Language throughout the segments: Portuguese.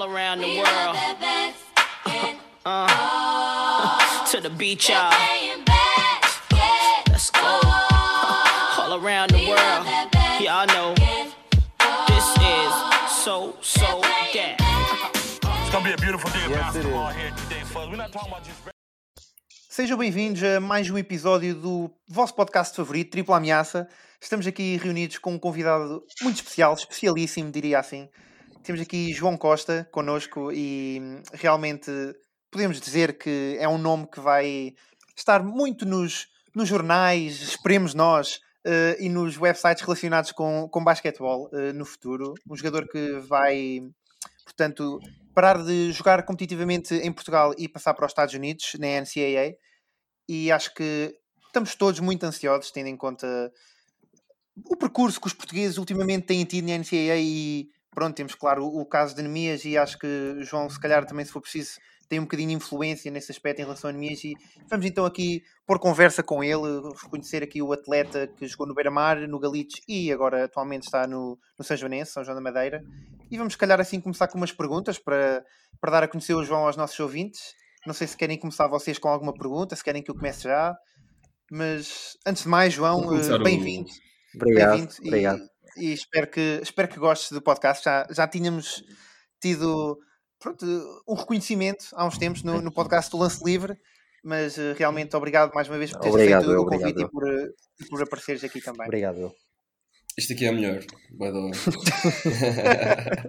all around the world. Uh, to the beach, y'all. Let's go. All around the world. Y'all know this is so, so that. It's gonna be a beautiful day of basketball here today, fellas. We're not talking about just Sejam bem-vindos a mais um episódio do vosso podcast favorito, Tripla Ameaça. Estamos aqui reunidos com um convidado muito especial, especialíssimo, diria assim. Temos aqui João Costa connosco e hum, realmente podemos dizer que é um nome que vai estar muito nos, nos jornais, esperemos nós, eh, e nos websites relacionados com, com basquetebol eh, no futuro. Um jogador que vai, portanto, parar de jogar competitivamente em Portugal e passar para os Estados Unidos, na NCAA. E acho que estamos todos muito ansiosos, tendo em conta o percurso que os portugueses ultimamente têm tido na NCAA e pronto, temos claro o, o caso de Anemias e acho que João, se calhar também se for preciso, tem um bocadinho de influência nesse aspecto em relação a Anemias e vamos então aqui pôr conversa com ele, reconhecer aqui o atleta que jogou no Beira-Mar, no Galitos e agora atualmente está no, no São Joanense, São João da Madeira. E vamos se calhar assim começar com umas perguntas para, para dar a conhecer o João aos nossos ouvintes. Não sei se querem começar vocês com alguma pergunta, se querem que eu comece já. Mas antes de mais João, eh, o- bem-vindo. Obrigado, Bem-vindo e- obrigado. E, espero que, espero que gostes do podcast. Já, já tínhamos tido pronto, um reconhecimento há uns tempos no, no podcast do Lance Livre, mas eh, realmente obrigado mais uma vez por teres Obrigado, feito o obrigado. convite e por, eh, e por apareceres aqui também. Obrigado. Isto aqui é melhor, by the way.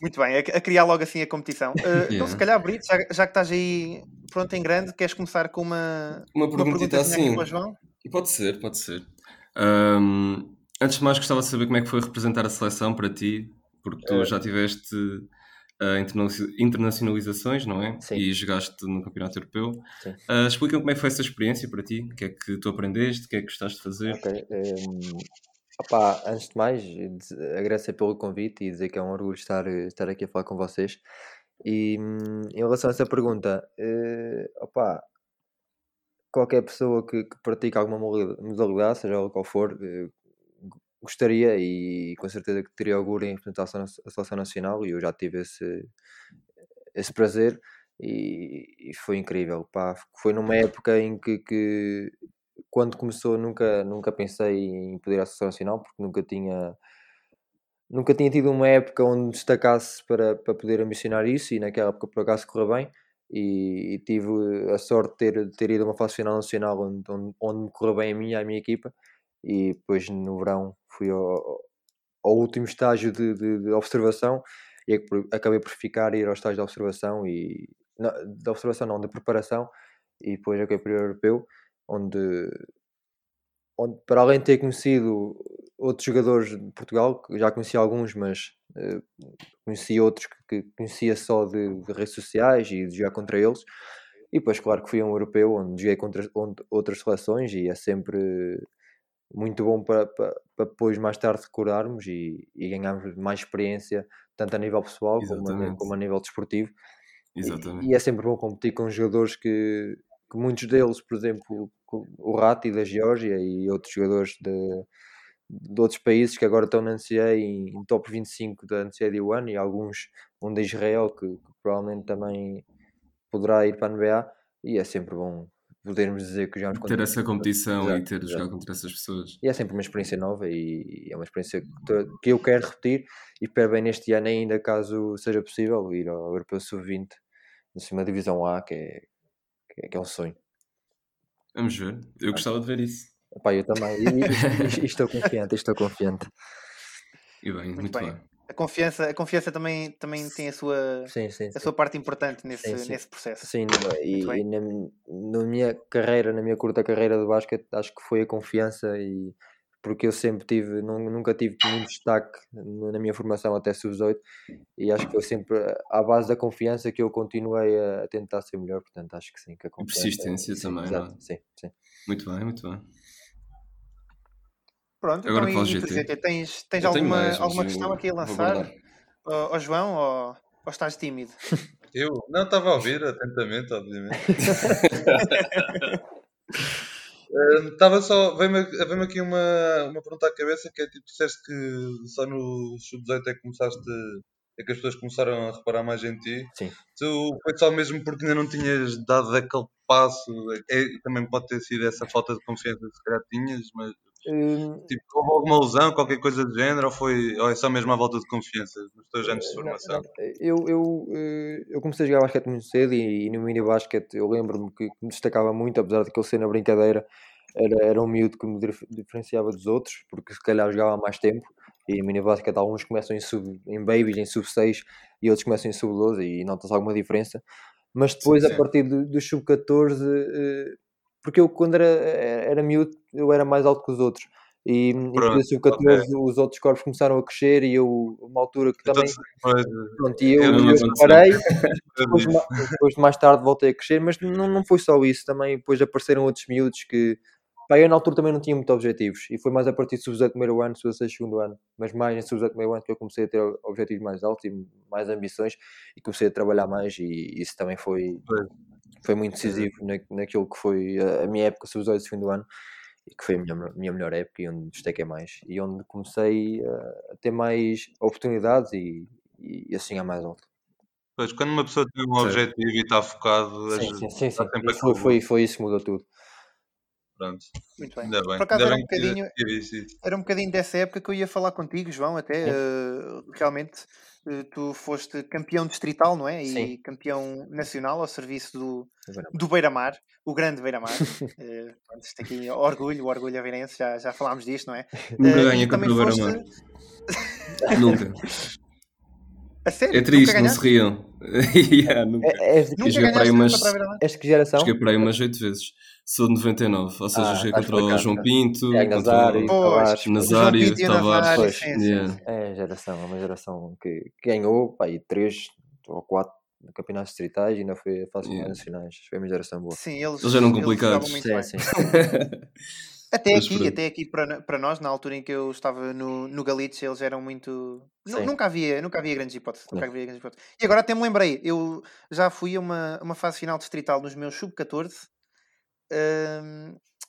Muito bem, a, a criar logo assim a competição. Então, Yeah. se calhar, Brito, já, já que estás aí pronto em grande, queres começar com uma, Uma uma perguntita pergunta aqui assim. para o João? Pode ser, pode ser. Ahm, antes de mais, gostava de saber como é que foi representar a seleção para ti, porque tu Eh. já tiveste interna- internacionalizações, não é? Sim. E jogaste no Campeonato Europeu. Sim. Ah, Explica-me como é que foi essa experiência para ti, o que é que tu aprendeste, o que é que gostaste de fazer. Ok. ehm, opá, antes de mais, agradecer pelo convite e dizer que é um orgulho estar, estar aqui a falar com vocês. E hum, em relação a essa pergunta, opá, qualquer pessoa que, que pratica alguma modalidade- seja ela qual for, g- gostaria e com certeza que teria orgulho em representar a seleção- nacional e eu já tive esse, esse prazer e, e foi incrível. Pá, foi numa época em que, que quando começou nunca, nunca pensei em poder à seleção nacional porque nunca tinha nunca tinha tido uma época onde destacasse para, para poder ambicionar isso e naquela época por acaso correu bem e, e tive a sorte de ter, ter ido a uma fase final nacional onde, onde, onde me correu bem a mim e a minha equipa e depois no verão fui ao, ao último estágio de, de, de observação e por- acabei por ficar e ir ao estágio de observação e não, de observação não, de preparação e depois acabei por ir ao europeu onde, onde para além de ter conhecido outros jogadores de Portugal, já conhecia alguns, mas eh, conheci outros que, que conhecia só de, de redes sociais e de jogar contra eles. E depois, claro que fui a um europeu onde joguei contra onde- outras seleções e é sempre muito bom para, para, para depois mais tarde recordarmos e, e ganharmos mais experiência, tanto a nível pessoal como a, como a nível desportivo. E- Exatamente. E, é sempre bom competir com jogadores que, que muitos deles, por exemplo, o Ratti da Geórgia e outros jogadores de, de outros países que agora estão na NCAA em, em top 25 da NCAA de One e alguns, um de Israel que, que provavelmente também poderá ir para a NBA e é sempre bom podermos dizer que já nos Ter essa competição e Exato, ter de jogar contra essas pessoas. e é sempre uma experiência nova e é uma experiência que, eu quero repetir e espero bem neste ano ainda, caso seja possível, ir ao Europeu Sub-20 na divisão A, que é, que é, que é um sonho. Vamos ver. Eu gostava de ver isso. Epá, eu também, e, e- e estou confiante, estou confiante. E bem, muito, bem. bem. A confiança, a confiança também, também tem a sua, Sim, sim, a sim. sua parte importante nesse, Sim, sim. nesse processo. Sim, no- e, e na, na minha carreira, na minha curta carreira de basquete, acho que foi a confiança e porque eu sempre tive, nun- nunca tive muito destaque na minha formação até sub-18 e acho que foi sempre à base da confiança que eu continuei a, a tentar ser melhor, portanto acho que sim, que a confiança... persistência sim, também, exato, não é? sim, sim. Muito bem, muito bem. Pronto, Agora então, e, GT? Tens, tens alguma, mais, alguma questão aqui a vou lançar ao, ao João ou, ou estás tímido? Eu não estava a ouvir atentamente, obviamente. Estava só. Veio-me veio aqui uma, uma pergunta à cabeça que é tipo: disseste que só no sub-18 é que começaste, é que as pessoas começaram a reparar mais em ti. Sim. Tu foi só mesmo porque ainda não tinhas dado aquele passo. É, também pode ter sido essa falta de confiança que se calhar tinhas, mas tipo, houve alguma lesão, qualquer coisa do género, ou, foi, ou é só mesmo a volta de confiança nos teus anos de Não, formação? não, Eu, eu, eh, eu comecei a jogar basquete muito cedo e, e no mini basquete eu lembro-me que me destacava muito, apesar de aquele ser na brincadeira, era, era um miúdo que me dif- diferenciava dos outros, porque se calhar jogava mais tempo. E no mini basquete alguns começam em, sub, em babies, em sub 6 e outros começam em sub 12 e nota-se alguma diferença. Mas depois, a sim. partir do, do sub 14, eh, porque eu quando era, era miúdo eu era mais alto que os outros. E, depois Pronto, do sub 14 os outros corpos começaram a crescer e eu, uma altura que Então, também depois, Pronto, e eu, Eu eu, aconteceu. parei, eu depois, depois mais tarde voltei a crescer, mas não, não foi só isso, também depois apareceram outros miúdos que, pá, eu na altura também não tinha muitos objetivos, e foi mais a partir do sub primeiro ano, 6 segundo ano, mas mais em sub primeiro ano que eu comecei a ter objetivos mais altos e mais ambições, e comecei a trabalhar mais, e isso também foi, Pois. Foi muito decisivo na, naquilo que foi a, a minha época sub 18 segundo ano, e que foi a minha, minha melhor época e onde destaquei mais, e onde comecei a, a ter mais oportunidades e, e assim a mais alto. Pois, quando uma pessoa tem um Certo. objetivo e está focado, Sim, sim, sim, sim. sempre E foi, foi, foi isso que mudou tudo. Pronto, Muito bem. ainda bem. Por acaso era um bocadinho, isso. era um bocadinho dessa época que eu ia falar contigo, João, até. Sim. eh, realmente, eh, tu foste campeão distrital, não é? E Sim. campeão nacional ao serviço do, do Beira-Mar, o grande Beira-Mar. Eh, pronto, isto aqui, orgulho, o orgulho aveirense, já, já falámos disto, não é? Nunca Eh, ganha também contra o foste- Beira-Mar. Nunca. A sério? É Nunca triste, não se riam. yeah, nunca. É- de, Nunca joguei para aí umas- contra a Beira-Mar? és de que geração? Joguei para aí umas 8 vezes. Sou de 99, ou seja, Ah, joguei contra o João. Pinto, É, contra Nazário, o Tavares, e o Tavares. Nazário, Pois. sim, Yeah. sim. É, geração, é uma geração que, que ganhou pá, três ou quatro campeonatos distritais e ainda foi a fase Yeah. nacionais. Foi uma geração boa. Sim, eles, Eles eram eles complicados. muito Sim, sim. Até Mas aqui, pronto. até aqui para, para nós, na altura em que eu estava no, no Galicia, eles eram muito. Sim. Nunca havia, nunca havia grandes hipóteses. Nunca havia grandes hipóteses. E agora até me lembrei, eu já fui a uma, uma fase final distrital nos meus sub-14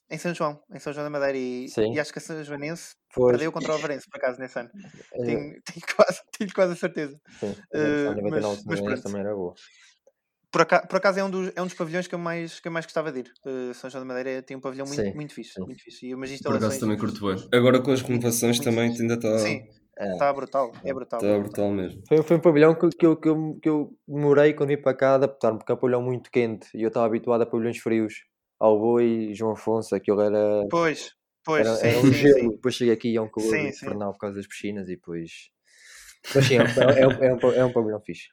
em São João, em São João da Madeira, e, Sim. e acho que a São Joanense Pois, perdeu contra o Alvarense, por acaso, nesse ano. eh, Tenho, tenho quase, tenho quase a certeza. sim, a geração mas- 99 mas também, pronto. também era boa. Por acaso, por acaso é, um dos, é um dos pavilhões que eu mais, que eu mais gostava de ir. Uh, São João da Madeira tem um pavilhão muito, Sim, muito fixe. sim. Muito fixe. E umas Por instalações. acaso também curto bem. Agora com as renovações Muito também fixe. ainda está Sim, É. está brutal. É brutal. tá brutal mesmo. Foi, foi um pavilhão que, que, eu, que, eu, que eu demorei quando vim para cá a adaptar-me, porque é um pavilhão muito quente e eu estava habituado a pavilhões frios. Alboa e João Afonso, aquilo era, Pois, pois, era, sim, era um sim, gelo. sim. Depois cheguei aqui e é um calor infernal por causa das piscinas e depois. Mas sim, é, um- é, um- é, um, é um pavilhão fixe.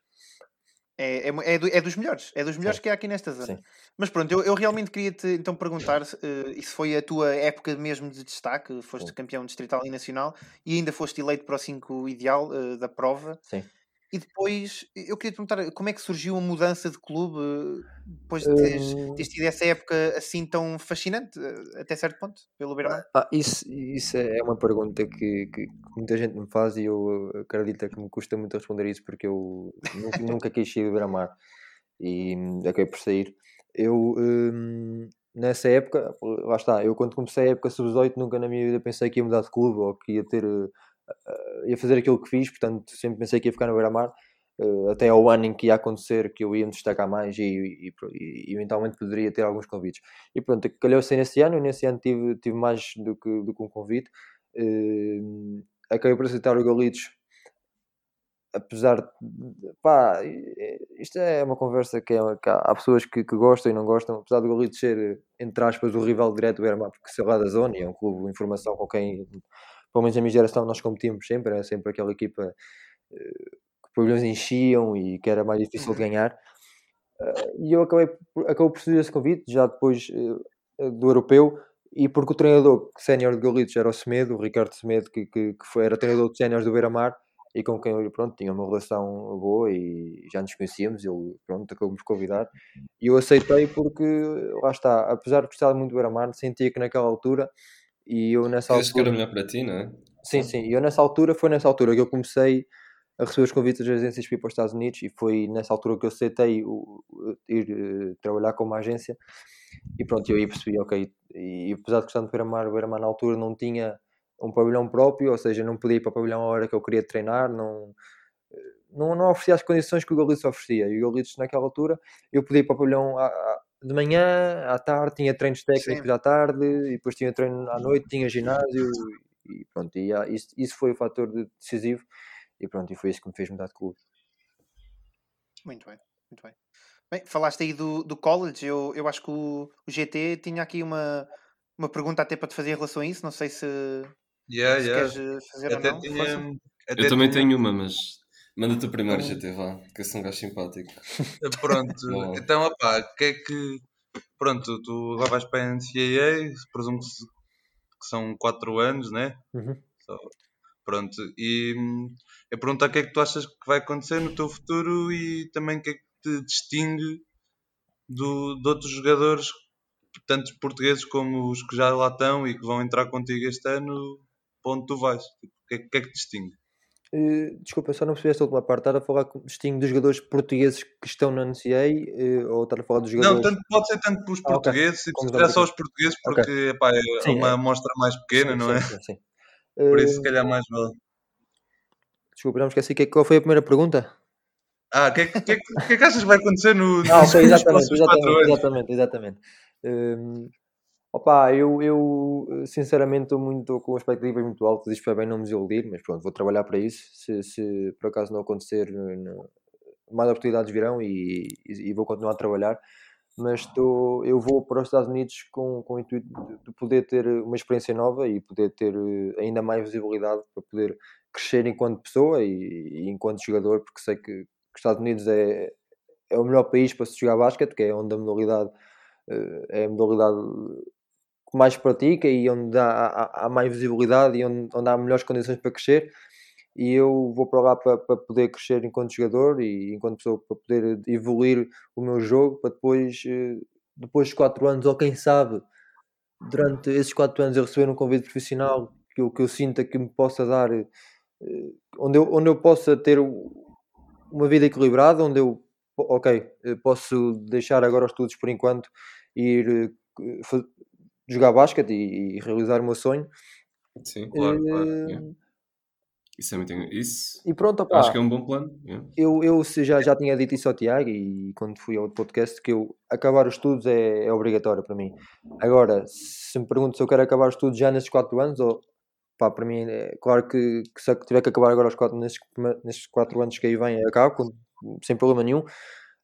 É, é, é, é dos melhores. É dos melhores que há aqui nesta zona. Sim. Mas pronto, eu, eu realmente queria te então perguntar se eh, isso foi a tua época mesmo de destaque. Foste Sim. campeão distrital e nacional e ainda foste eleito para o 5 ideal eh, da prova. Sim. E depois, eu queria te perguntar como é que surgiu a mudança de clube eh, depois de teres, Hum, teres tido essa época assim tão fascinante, eh, até certo ponto, pelo Beira-Mar? Ah, isso, isso é uma pergunta que, que muita gente me faz e eu acredito que me custa muito responder isso porque eu nunca, nunca quis sair do Beira-Mar e hum, acabei por sair. Eu, hum, nessa época, lá está, eu quando comecei a época sub-18 nunca na minha vida pensei que ia mudar de clube ou que ia ter, eh, eh, ia fazer aquilo que fiz, portanto sempre pensei que ia ficar no Beira-Mar eh, até ao ano em que ia acontecer que eu ia me destacar mais e, e, pro- e eventualmente poderia ter alguns convites. E pronto, calhou-se nesse ano, e nesse ano tive, tive mais do que, do que um convite. Eh, acabei por aceitar o Galitos, apesar de. pá, isto é uma conversa que, é, que há, pessoas que, que gostam e não gostam, apesar do Galitos ser, entre aspas, o rival direto do Beira-Mar, porque ser lá da zona e é um clube de informação com quem, pelo menos a minha geração, nós competimos sempre, era sempre aquela equipa eh, que pavilhões enchiam e que era mais difícil de Uhum. ganhar. Eh, e eu acabei por, acabou por receber esse convite, já depois eh, do europeu, e porque o treinador sénior de Galitos era o Semedo, o Ricardo Semedo, que, que, que foi, era treinador de séniores do Beira-Mar, e com quem eu pronto, tinha uma relação boa e já nos conhecíamos, ele pronto, acabou por convidar, e eu aceitei porque, lá está, apesar de gostar muito do Beira-Mar, sentia que naquela altura, e eu nessa Acho que era altura... melhor para ti, não é? Sim, sim. E eu nessa altura, foi nessa altura que eu comecei a receber os convites das agências para ir para os Estados Unidos e foi nessa altura que eu aceitei o, ir eh, trabalhar com uma agência e pronto, eu aí percebi, ok, e apesar de gostar de Beira-Mar, o Beira-Mar na altura não tinha um pavilhão próprio, ou seja, não podia ir para o pavilhão a hora que eu queria treinar, não, não, não oferecia as condições que o Galitos oferecia. E o Galitos, naquela altura, eu podia ir para o pavilhão à- à- de manhã, à tarde, tinha treinos técnicos Sim. à tarde, e depois tinha treino à noite, tinha ginásio, e pronto, e, ah, isso, isso foi o fator de- decisivo, e pronto, e foi isso que me fez mudar de clube. Muito bem, muito bem. Bem, falaste aí do, do college, eu, eu acho que o, o GT tinha aqui uma, uma pergunta até para te fazer em relação a isso, não sei se, Yeah, se yeah. queres fazer Até ou não. tinha. Até Eu também tinha- tenho uma, mas manda tu primeiro, Então- GT, vá, que eu sou um gajo simpático. Pronto, Bom. então, opá, o que é que. Pronto, tu agora vais para a NCAA, presumo que são 4 anos, né? Uhum. Só- Pronto, e hum, eu pergunto o que é que tu achas que vai acontecer no teu futuro e também o que é que te distingue do, de outros jogadores, tanto portugueses como os que já lá estão e que vão entrar contigo este ano, para onde tu vais? Tipo, O que é, o que é que te distingue? Eh, desculpa, só não percebi esta última parte. Estar a falar distingo dos jogadores portugueses que estão na NCA eh, ou estar a falar dos Não, jogadores. tanto, pode ser tanto para os Ah, ok. portugueses, e Como se os calhar só os portugueses, porque epá, é Sim, uma é. amostra mais pequena, Sim, não sim, é? sim, sim. Por isso, Eh, se calhar, mais vale. desculpa, já me esqueci. Que, qual foi a primeira pergunta? Ah, o que, é que, que, que- é que achas que vai acontecer no, Ah, ok, nos exatamente, próximos 4 exatamente, exatamente, exatamente. Hum, opa, eu, eu sinceramente estou muito com expectativas muito altas, isto foi bem não me desiludir, mas pronto, vou trabalhar para isso. Se, se por acaso não acontecer, no- mais oportunidades virão e, e, e vou continuar a trabalhar. Mas estou, eu vou para os Estados Unidos com, com o intuito de, de poder ter uma experiência nova e poder ter eh, ainda mais visibilidade para poder crescer enquanto pessoa e, e enquanto jogador, porque sei que, que os Estados Unidos é, é o melhor país para se jogar basquete, que é onde a modalidade eh, é a modalidade que mais pratica e onde há, há, há mais visibilidade e onde, onde há melhores condições para crescer. E eu vou para lá para, para poder crescer enquanto jogador e enquanto pessoa, para poder evoluir o meu jogo, para depois, eh, depois de 4 anos, ou quem sabe, durante esses 4 anos, eu receber um convite profissional que eu, que eu sinta que me possa dar, eh, onde, eu, onde eu possa ter uma vida equilibrada, onde eu, ok, eh, posso deixar agora os estudos por enquanto e ir jogar basquete e, e realizar o meu sonho. Sim, Claro, claro, Eh, yeah. Isso é muito. Isso E pronto, opá, acho que é um bom plano. yeah. eu, eu já, já tinha dito isso ao Tiago e quando fui ao podcast que eu acabar os estudos é, é obrigatório para mim. Agora, se me pergunto se eu quero acabar os estudos já nestes 4 anos, ou pá, para mim é claro que, que se eu tiver que acabar agora os quatro, nestes 4 anos que aí vem, acabo com- sem problema nenhum.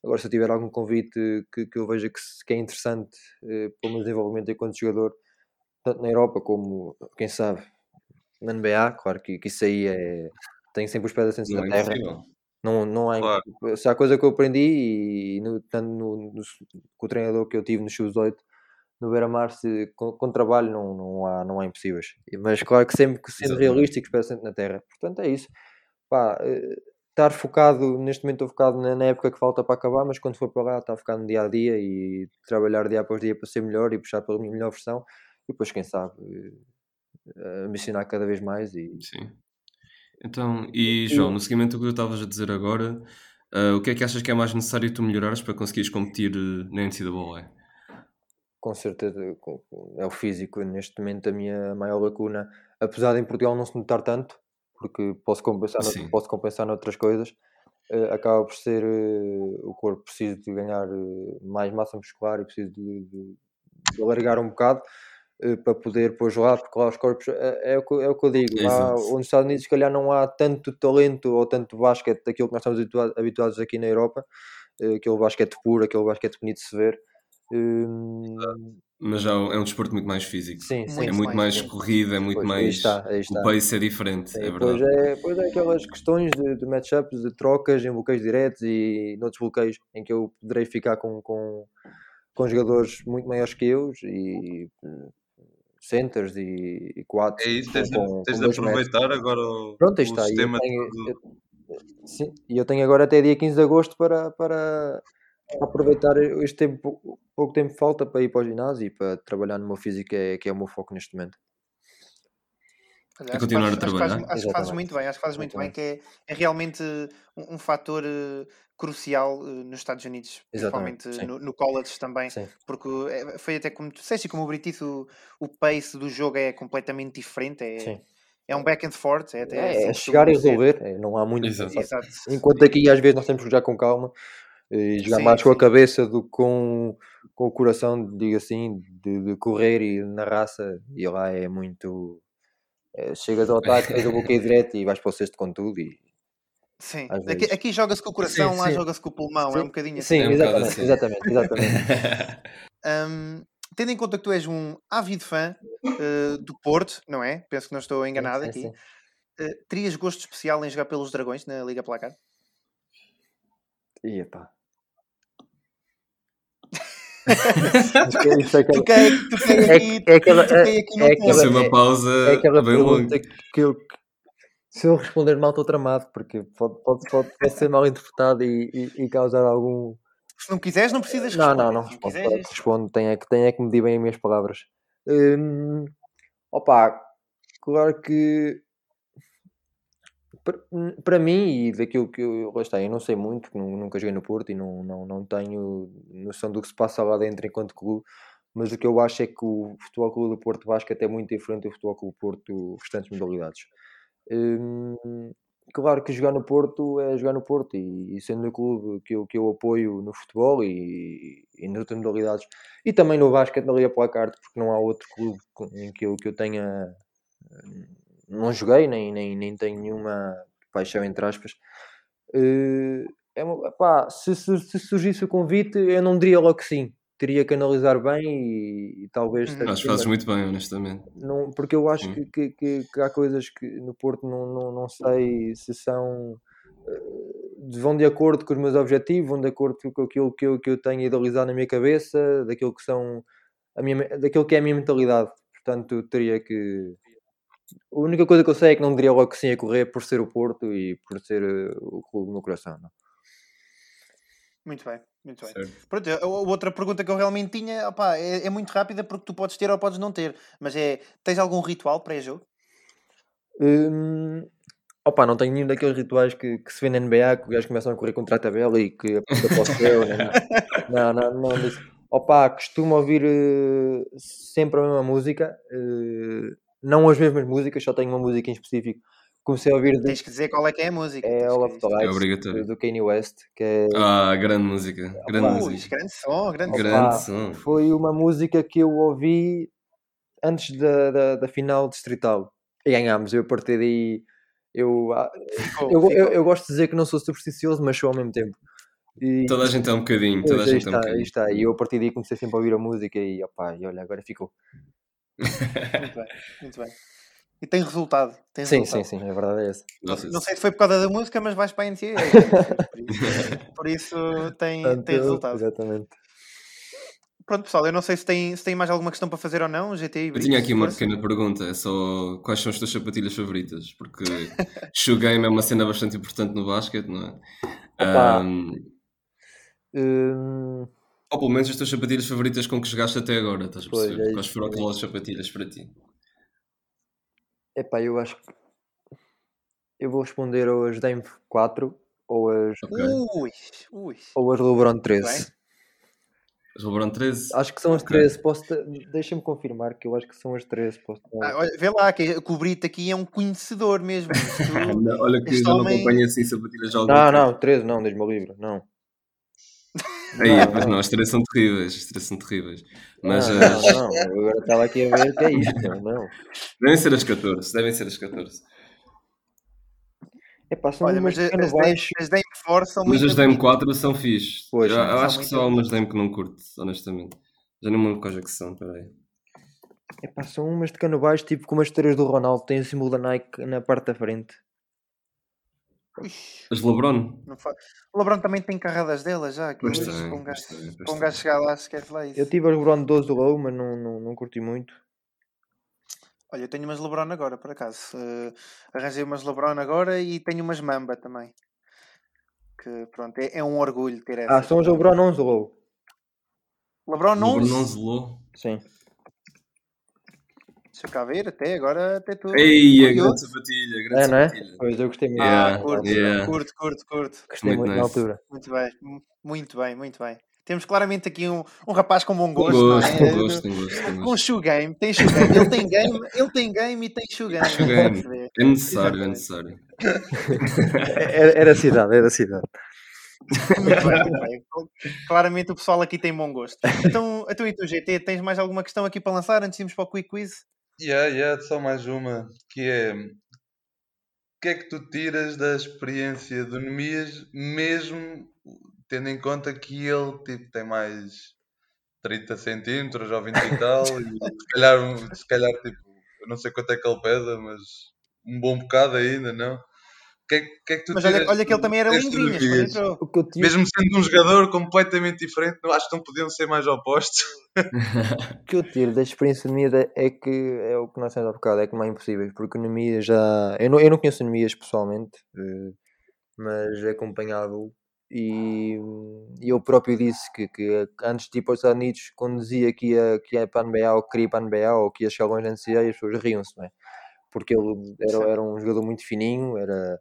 Agora, se eu tiver algum convite que, que eu veja que, que é interessante eh, para o meu desenvolvimento enquanto jogador, tanto na Europa como, quem sabe, na NBA, claro que, que isso aí é. Tenho sempre os pés assentos na é terra. Não, não há, Claro. se há coisa que eu aprendi e no, tanto no, no- com o treinador que eu tive no X8 no Beira-Mar, com, com trabalho não, não, há, não há impossíveis. Mas claro que sempre que sendo Exatamente. realístico, espero sempre na terra. Portanto, é isso. Pá, eh, estar focado, neste momento estou focado na, na época que falta para acabar, mas quando for para lá, estar focado no dia a dia e trabalhar dia após dia para ser melhor e puxar pela minha melhor versão. E depois, quem sabe, eh, ambicionar cada vez mais e Sim. Então, e João, no seguimento do que tu estavas a dizer agora, ah, o que é que achas que é mais necessário tu melhorares para conseguires competir eh, na NCAA? com certeza é o físico neste momento a minha maior lacuna apesar de em Portugal não se notar tanto porque posso compensar nout- Sim. posso compensar noutras coisas eh, acaba por ser eh, o corpo precisa de ganhar eh, mais massa muscular e preciso de, de- de alargar um bocado para poder pôr lá porque lá os corpos é, o, que, é o que eu digo lá ou nos Estados Unidos se calhar não há tanto talento ou tanto basquete daquilo que nós estamos habitua- habituados aqui na Europa aquele basquete puro, aquele basquete bonito de se ver Mas já é um desporto muito mais físico. Sim, sim. É Muito mais, mais corrida, é muito Pois, aí mais. está, aí está. O pace é diferente, Sim, é pois, verdade. é, pois é aquelas questões de, de matchups, de trocas em bloqueios diretos e noutros bloqueios em que eu poderei ficar com, com, com jogadores muito maiores que eu e centers e, e quatro É isso, tens, de- com, tens com de dois metros. aproveitar agora o, Pronto, aí o está. E eu sistema tenho, eu- sim, e eu tenho agora até dia 15 de agosto para, para aproveitar este tempo, pouco tempo que falta para ir para o ginásio e para trabalhar no meu físico, que é, que é o meu foco neste momento. Olha, E acho que continuar fazes- a acho que fazes- trabalhar. Acho que fazes muito bem, acho que fazes muito bem, que é, é realmente um, um fator eh, crucial eh, nos Estados Unidos, Exatamente, principalmente no, no college também, Sim. porque é- foi até como tu disseste como o Brito disse, o, o pace do jogo é completamente diferente, é, Sim. É um back and forth. É, até É, assim é que chegar e resolver, é, não há muito. Exato. Exato. Enquanto aqui às vezes nós temos que jogar com calma e jogar Sim, mais com a sim. cabeça do que com, com o coração, digo assim, de, de correr e na raça. E lá é muito. é, chegas ao ataque, tens o bloqueio direto e vais para o cesto com tudo. E, Sim. Aqui, aqui joga-se com o coração, Sim, lá joga-se com o pulmão. É um bocadinho assim. sim, É um exatamente, assim. exatamente, exatamente. Hum, tendo em conta que tu és um ávido fã eh, do Porto, não é? Penso que não estou enganado sim, aqui. sim. Eh, terias gosto especial em jogar pelos Dragões na Liga Placar? E epá. Isto é aquela- Toquei, toquei É- aqui, é aquela- toquei aqui no é aquela- Isso é uma é- pausa é aquela bem longa. pergunta que eu. Se eu responder mal, estou tramado, porque pode, pode, pode, pode ser mal interpretado e, e, e causar algum. Se não quiseres, não precisas Não, responder. não, não Se respondo. quiseres, respondo. Tenho é que, tenho é que medir bem as minhas palavras. Hum, opa, claro que para- para mim e daquilo que eu, está, eu não sei muito, nunca joguei no Porto e não, não, não tenho noção do que se passa lá dentro enquanto clube, mas o que eu acho é que o Futebol Clube do Porto Basket é muito diferente do Futebol Clube do Porto restantes modalidades. Hum, claro que jogar no Porto é jogar no Porto e, e sendo o clube que eu, que eu apoio no futebol e, e nas outras modalidades e também no basquete na Liga Placarte porque não há outro clube em que eu, que eu tenha hum, não joguei nem, nem, nem tenho nenhuma paixão entre aspas Eh, é uma- pá, se, se, se surgisse o convite eu não diria logo que sim teria que analisar bem e, e talvez ter Acho que fazes muito bem, honestamente. não, porque eu acho que, que, que- que há coisas que no Porto não, não, não sei se são eh, vão de acordo com os meus objetivos, vão de acordo com aquilo que eu, que eu tenho idealizado na minha cabeça, daquilo que são a minha, daquilo que é a minha mentalidade. Portanto, teria que a única coisa que eu sei é que não diria logo que sim a correr por ser o Porto e por ser eh, o clube meu coração. Não? Muito bem, muito bem. Certo. Pronto, a, a outra pergunta que eu realmente tinha opá, é, é muito rápida porque tu podes ter ou podes não ter, mas é: tens algum ritual pré-jogo? Hum, opa, não tenho nenhum daqueles rituais que, que se vê na NBA, que os gajos começam a correr contra a tabela e que aponta para o céu. né? Não, não, não, não disso. Opa, costumo ouvir eh, sempre a mesma música, eh, não as mesmas músicas, só tenho uma música em específico. Comecei a ouvir de- Tens que dizer qual é que é a música. é All of the Lights obrigatório. do, do Kanye West, que é Ah, grande música. Grande música. grande som, grande Grande Opa, som. foi uma música que eu ouvi antes da, da, da final distrital e ganhámos. Eu a partir daí eu, ah. Ficou, eu, eu, eu gosto de dizer que não sou supersticioso, mas sou ao mesmo tempo. E, Toda a gente é um bocadinho. Toda a gente é um está, bocadinho. está. E eu a partir daí comecei sempre a ouvir a música e, opá, e olha, agora ficou. Muito bem, muito bem. E tem resultado. Tem Sim, resultado. sim, sim, a verdade é essa. Não, Nossa, não sei se foi por causa da música, mas vais para a NCAA. por, isso, por isso tem, tem Portanto, resultado. Exatamente. Pronto, pessoal, eu não sei se tem, se tem mais alguma questão para fazer ou não. GTI, Eu tinha aqui uma força. pequena pergunta, é só quais são as tuas sapatilhas favoritas? Porque shoe game é uma cena bastante importante no basquete, não é? Opa. Ahm, Hum, ou pelo menos as tuas sapatilhas favoritas com que jogaste até agora, estás a Pois, perceber? é Quais foram mesmo. aquelas sapatilhas para ti? epá, eu acho que eu vou responder ou as Dame 4 ou as, Ok. Ui, ui. ou as LeBron bem. 13. As LeBron 13? Acho que são as Ok. 13. Posso te- Deixa-me confirmar que eu acho que são as 13. Posso te- Ah, olha, vê lá, que, o Brito aqui é um conhecedor mesmo. Isto- Olha, que este já não homem- acompanho assim sapatilhas há algum Não, tempo. não, 13 não, Deus-me livre. Não. Aí, Não, pois não. não, as três são terríveis, as três são terríveis. Mas não, as- não, não, eu agora estava aqui a ver o que é isto. Não, não. devem ser as 14, devem ser as 14. Epá, são Olha, umas mas de as, as, Dame- baixo. as Dame Force são Mas muito as Dame bonitas. 4 são fixe. Pois, eu, eu são acho que só há umas Dame que não curto, honestamente. Já nem me lembro quais é que são, peraí. Epá, são umas de cano baixo, tipo como as três do Ronaldo, tem o símbolo da Nike na parte da frente. Ux, As LeBron? O LeBron também tem carradas delas já. Que Pois ux, tem, um gajo, para um gajo chegar lá, esquece lá isso. Eu tive as LeBron 12 do Low, mas não, não, não curti muito. Olha, eu tenho umas LeBron agora, por acaso. Eh, arranjei umas LeBron agora e tenho umas Mamba também. Que pronto, é, é um orgulho ter essas. Ah, são as LeBron 11 do Low. LeBron LeBron 11. 11 Low? Sim. Deixa cá ver, até agora até tu. Ei, a grande sapatilha, grande É, não é? sapatilha. Pois eu gostei muito. Ah, Yeah, curto, yeah. curto, curto, curto. Gostei Muito muito na nice. altura. Muito bem, mu- muito bem, muito bem. Temos claramente aqui um, um rapaz com bom gosto, não gosto, é? com gosto, com gosto, com Com gosto. shoe game, tem shoe game. Ele tem game, ele tem game e tem shoe game. Shoe game. A? É necessário, é necessário. Era, era cidade, era cidade. Muito bem, muito bem. Claramente o pessoal aqui tem bom gosto. Então, então e tu, GT, tens mais alguma questão aqui para lançar antes de irmos para o quick quiz? Yeah, yeah, só mais uma, que é o que é que tu tiras da experiência do Nemias, mesmo tendo em conta que ele tipo, tem mais 30 centímetros ou 20 e tal, e se calhar, se calhar tipo, eu não sei quanto é que ele pesa, mas um bom bocado ainda, não? Que é, que- que é que tu Mas olha, olha que ele também era eu tive, Mesmo sendo um jogador completamente diferente, não, acho que não podiam ser mais opostos. o que eu tiro da experiência de Nemia é que é o que nós temos há bocado, é que não é impossível, porque o Nemia já. Eu não, eu não conheço o Nemias pessoalmente, eh, mas acompanhado e, e eu próprio disse que, que antes de ir para os Estados Unidos, quando dizia que ia, que ia para a NBA ou que queria ir para a NBA ou que ia chegar longe na as pessoas riam-se, não é? Porque ele era, era um jogador muito fininho era,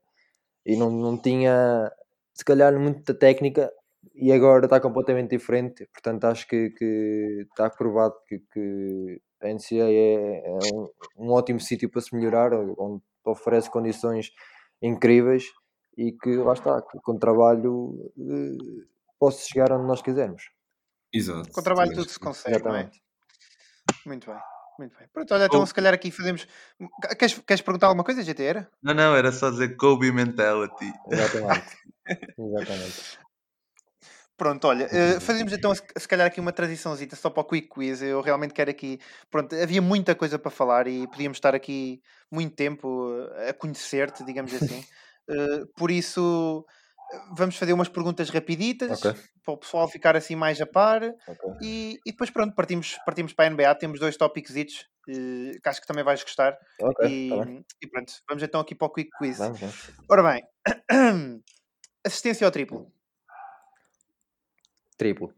e não, não tinha, se calhar, muita técnica e agora está completamente diferente. Portanto, acho que, que está provado que, que a NCAA é, é um, um ótimo sítio para se melhorar, onde oferece condições incríveis e que lá está, que com trabalho eh, posso chegar onde nós quisermos. Exato. Com trabalho tudo se consegue, é? Exatamente. Muito bem, muito bem. Pronto, olha, então Oh. se calhar aqui fazemos. Queres, queres perguntar alguma coisa, GT? Era? Não, não, era só dizer Kobe mentality. Exatamente. Exatamente. Pronto, olha, eh, fazemos então se calhar aqui uma transiçãozita só para o quick quiz. Eu realmente quero aqui. Pronto, havia muita coisa para falar e podíamos estar aqui muito tempo eh, a conhecer-te, digamos assim. Eh, por isso, vamos fazer umas perguntas rapiditas Ok. Para o pessoal ficar assim mais a par. ok. E, e depois, pronto, partimos, partimos para a NBA. Temos dois tópicos que acho que também vais gostar. Ok, e, tá e pronto, vamos então aqui para o quick quiz. Vamos, vamos. Ora bem, assistência ao triplo. Triplo.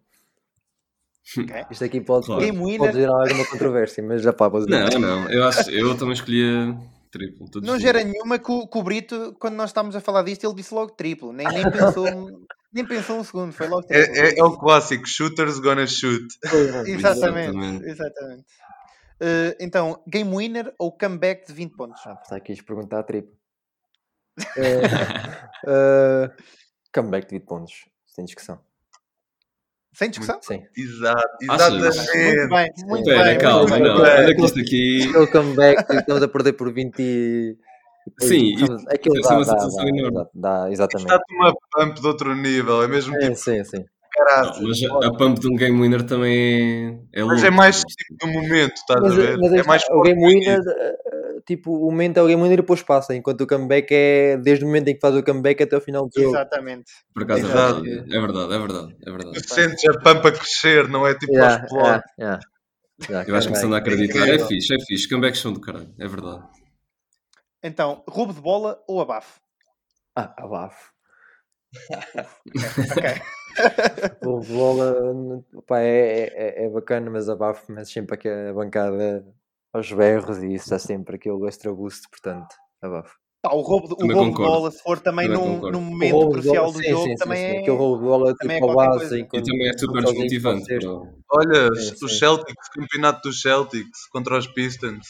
Ok. Isto aqui pode, Claro. Pode gerar alguma controvérsia, mas já pá, vou dizer. Não, não. Eu, acho, eu também escolhia triplo. todos não gera dias. nenhuma que o, que o Brito, quando nós estávamos a falar disto, ele disse logo triplo. Nem, nem, pensou, nem pensou um segundo, foi logo. É, é, é o clássico, shooters gonna shoot. Exatamente, Exatamente. exatamente. Eh, então, game winner ou comeback de 20 pontos? Ah, está aqui a perguntar a triplo. Eh, eh, comeback de 20 pontos, sem discussão. Sem discussão? Sim. Exato? Muito exatamente. bem, muito Espera, bem. calma, muito não. bem. Olha que isto aqui. Aquele comeback, estamos a perder por 20 e... Sim, Estamos- aquilo isso dá, é uma dá, sensação dá, enorme. dá, exatamente. Está-te uma pump de outro nível, é mesmo É, tipo, sim, sim. caralho. Mas a, a pump de um game winner também é, é Mas louco. é mais tipo do momento, estás Mas, a ver? mas é mais o game winner, eh, tipo, o momento é o game winner e depois passa, enquanto o comeback é desde o momento em que faz o comeback até o final do jogo. Exatamente. Por acaso é Exato. verdade. É verdade, é verdade. É verdade. Tu sentes a pump a crescer, não é tipo Yeah, aos explode. yeah, yeah. Yeah, Eu acho começando a acreditar. É fixe, é fixe. Comebacks são do caralho. É verdade. Então, roubo de bola ou abafo? Ah, abafo. Ok. O bola pá, é, é, é bacana, mas abafo, mas sempre aqui a bancada aos berros e isso dá sempre aquele extra boost, portanto, abafo. Pá, o roubo, de- o roubo de bola, se for também Também num, num O momento roubo de crucial do sim, jogo, sim, sim, também sim. é. Aquele roubo de bola é tipo a qualquer base E também é super desmotivante. Olha, sim. Celtics, campeonato dos Celtics contra os Pistons.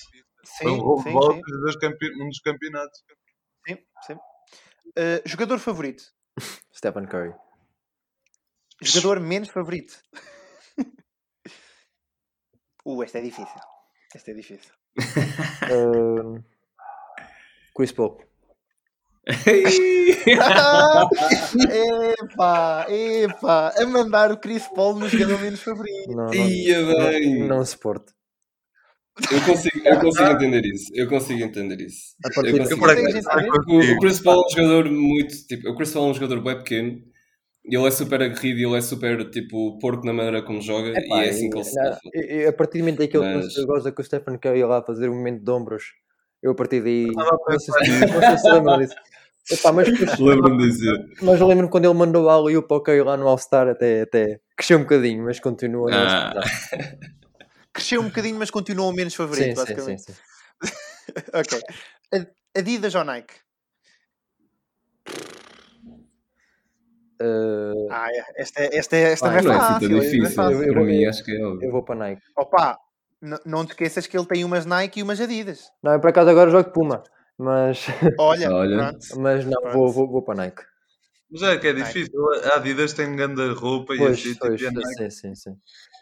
Foi um Sim, roubo sim, sim, campe- um dos campeonatos. sim, sim. Eh, jogador favorito? Stephen Curry. Jogador menos favorito? uh, este é difícil. Este é difícil. Ahm, Chris Paul. epá, epá, a mandar o Chris Paul no jogador menos favorito. Não, não, Ia não, não suporto. Eu consigo, eu consigo entender isso. Eu consigo entender isso. Partir Eu consigo entender? O, o. Chris Paul é um jogador muito. Tipo, o Chris Paul é um jogador bem pequeno. E ele é super aguerrido e ele é super tipo porco na maneira como joga. Epá, e é assim que ele se não, a partir do momento em que ele Mas- gosta que o Stephen Curry ia lá fazer um momento de ombros, eu a partir daí. Não sei se, não sei se lembram disso. Epá, mas, Lembro-me de dizer. mas eu lembro quando ele mandou a ali para o Curry lá no All-Star, até, até cresceu um bocadinho, mas continua. no Ah. Cresceu um bocadinho, mas continua o menos favorito, Sim, sim, basicamente. sim, sim. Ok. A- Adidas ou Nike? eh, Ah, é. Esta, esta, esta Ah, não é é fácil. não é difícil. fácil. Eu Para vou- mim, acho que é eu vou para Nike. Opa, não te esqueças que ele tem umas Nike e umas Adidas. Não, eu por acaso agora jogo de Puma, mas, Olha, Olha. pronto. mas não, Pronto. vou, vou, vou para Nike. Mas é que é Nike. difícil. A Adidas tem grande roupa e Pois, pois, e a Nike sim, sim, sim.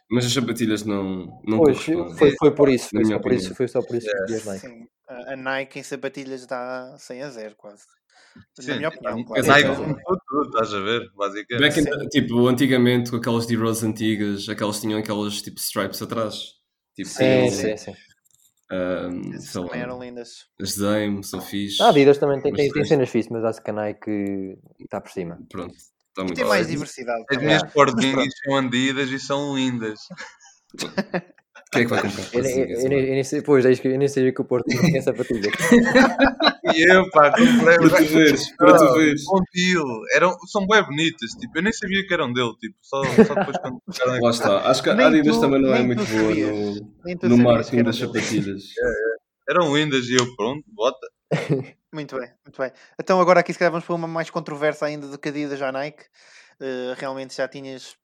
Mas as sapatilhas não, não Pois, foi, foi por isso, Na foi minha só por isso, foi só por isso que as Nike. Sim, a a Nike em sapatilhas dá 100 a 0 quase. Na Sim, minha opinião, a claro. Nike Exato. começou tudo, estás a ver? Basicamente. Back in- tipo, antigamente, com aquelas D-Rose antigas, aquelas tinham aquelas tipo stripes atrás. Tipo, Sim, sim, sim. Essas sei também eram lindas. as Dame, são fixe. A Adidas também tem, tem, tem cenas fixas, mas acho que a Nike está por cima. Pronto, está E muito tem mais diversidade. As minhas Mas cordinhas são Adidas e são lindas. Quem é que vai comprar Eu, nem- eu, eu, eu nem sei, pois, é isso que eu nem sabia que o Porto tinha sapatilhas. E eu, pá, comprei Para tu veres, para tu veres. deal. Eram, são bem bonitas, tipo, eu nem sabia que eram dele, tipo, só, só depois quando começaram Lá está. Acho que a Adidas também não é muito boa no, no marketing das sapatilhas. Eram lindas e eu, pronto, bota. Muito bem, muito bem. Então agora aqui se calhar vamos para uma mais controversa ainda do que a Adidas à Nike. Uh, realmente já tinhas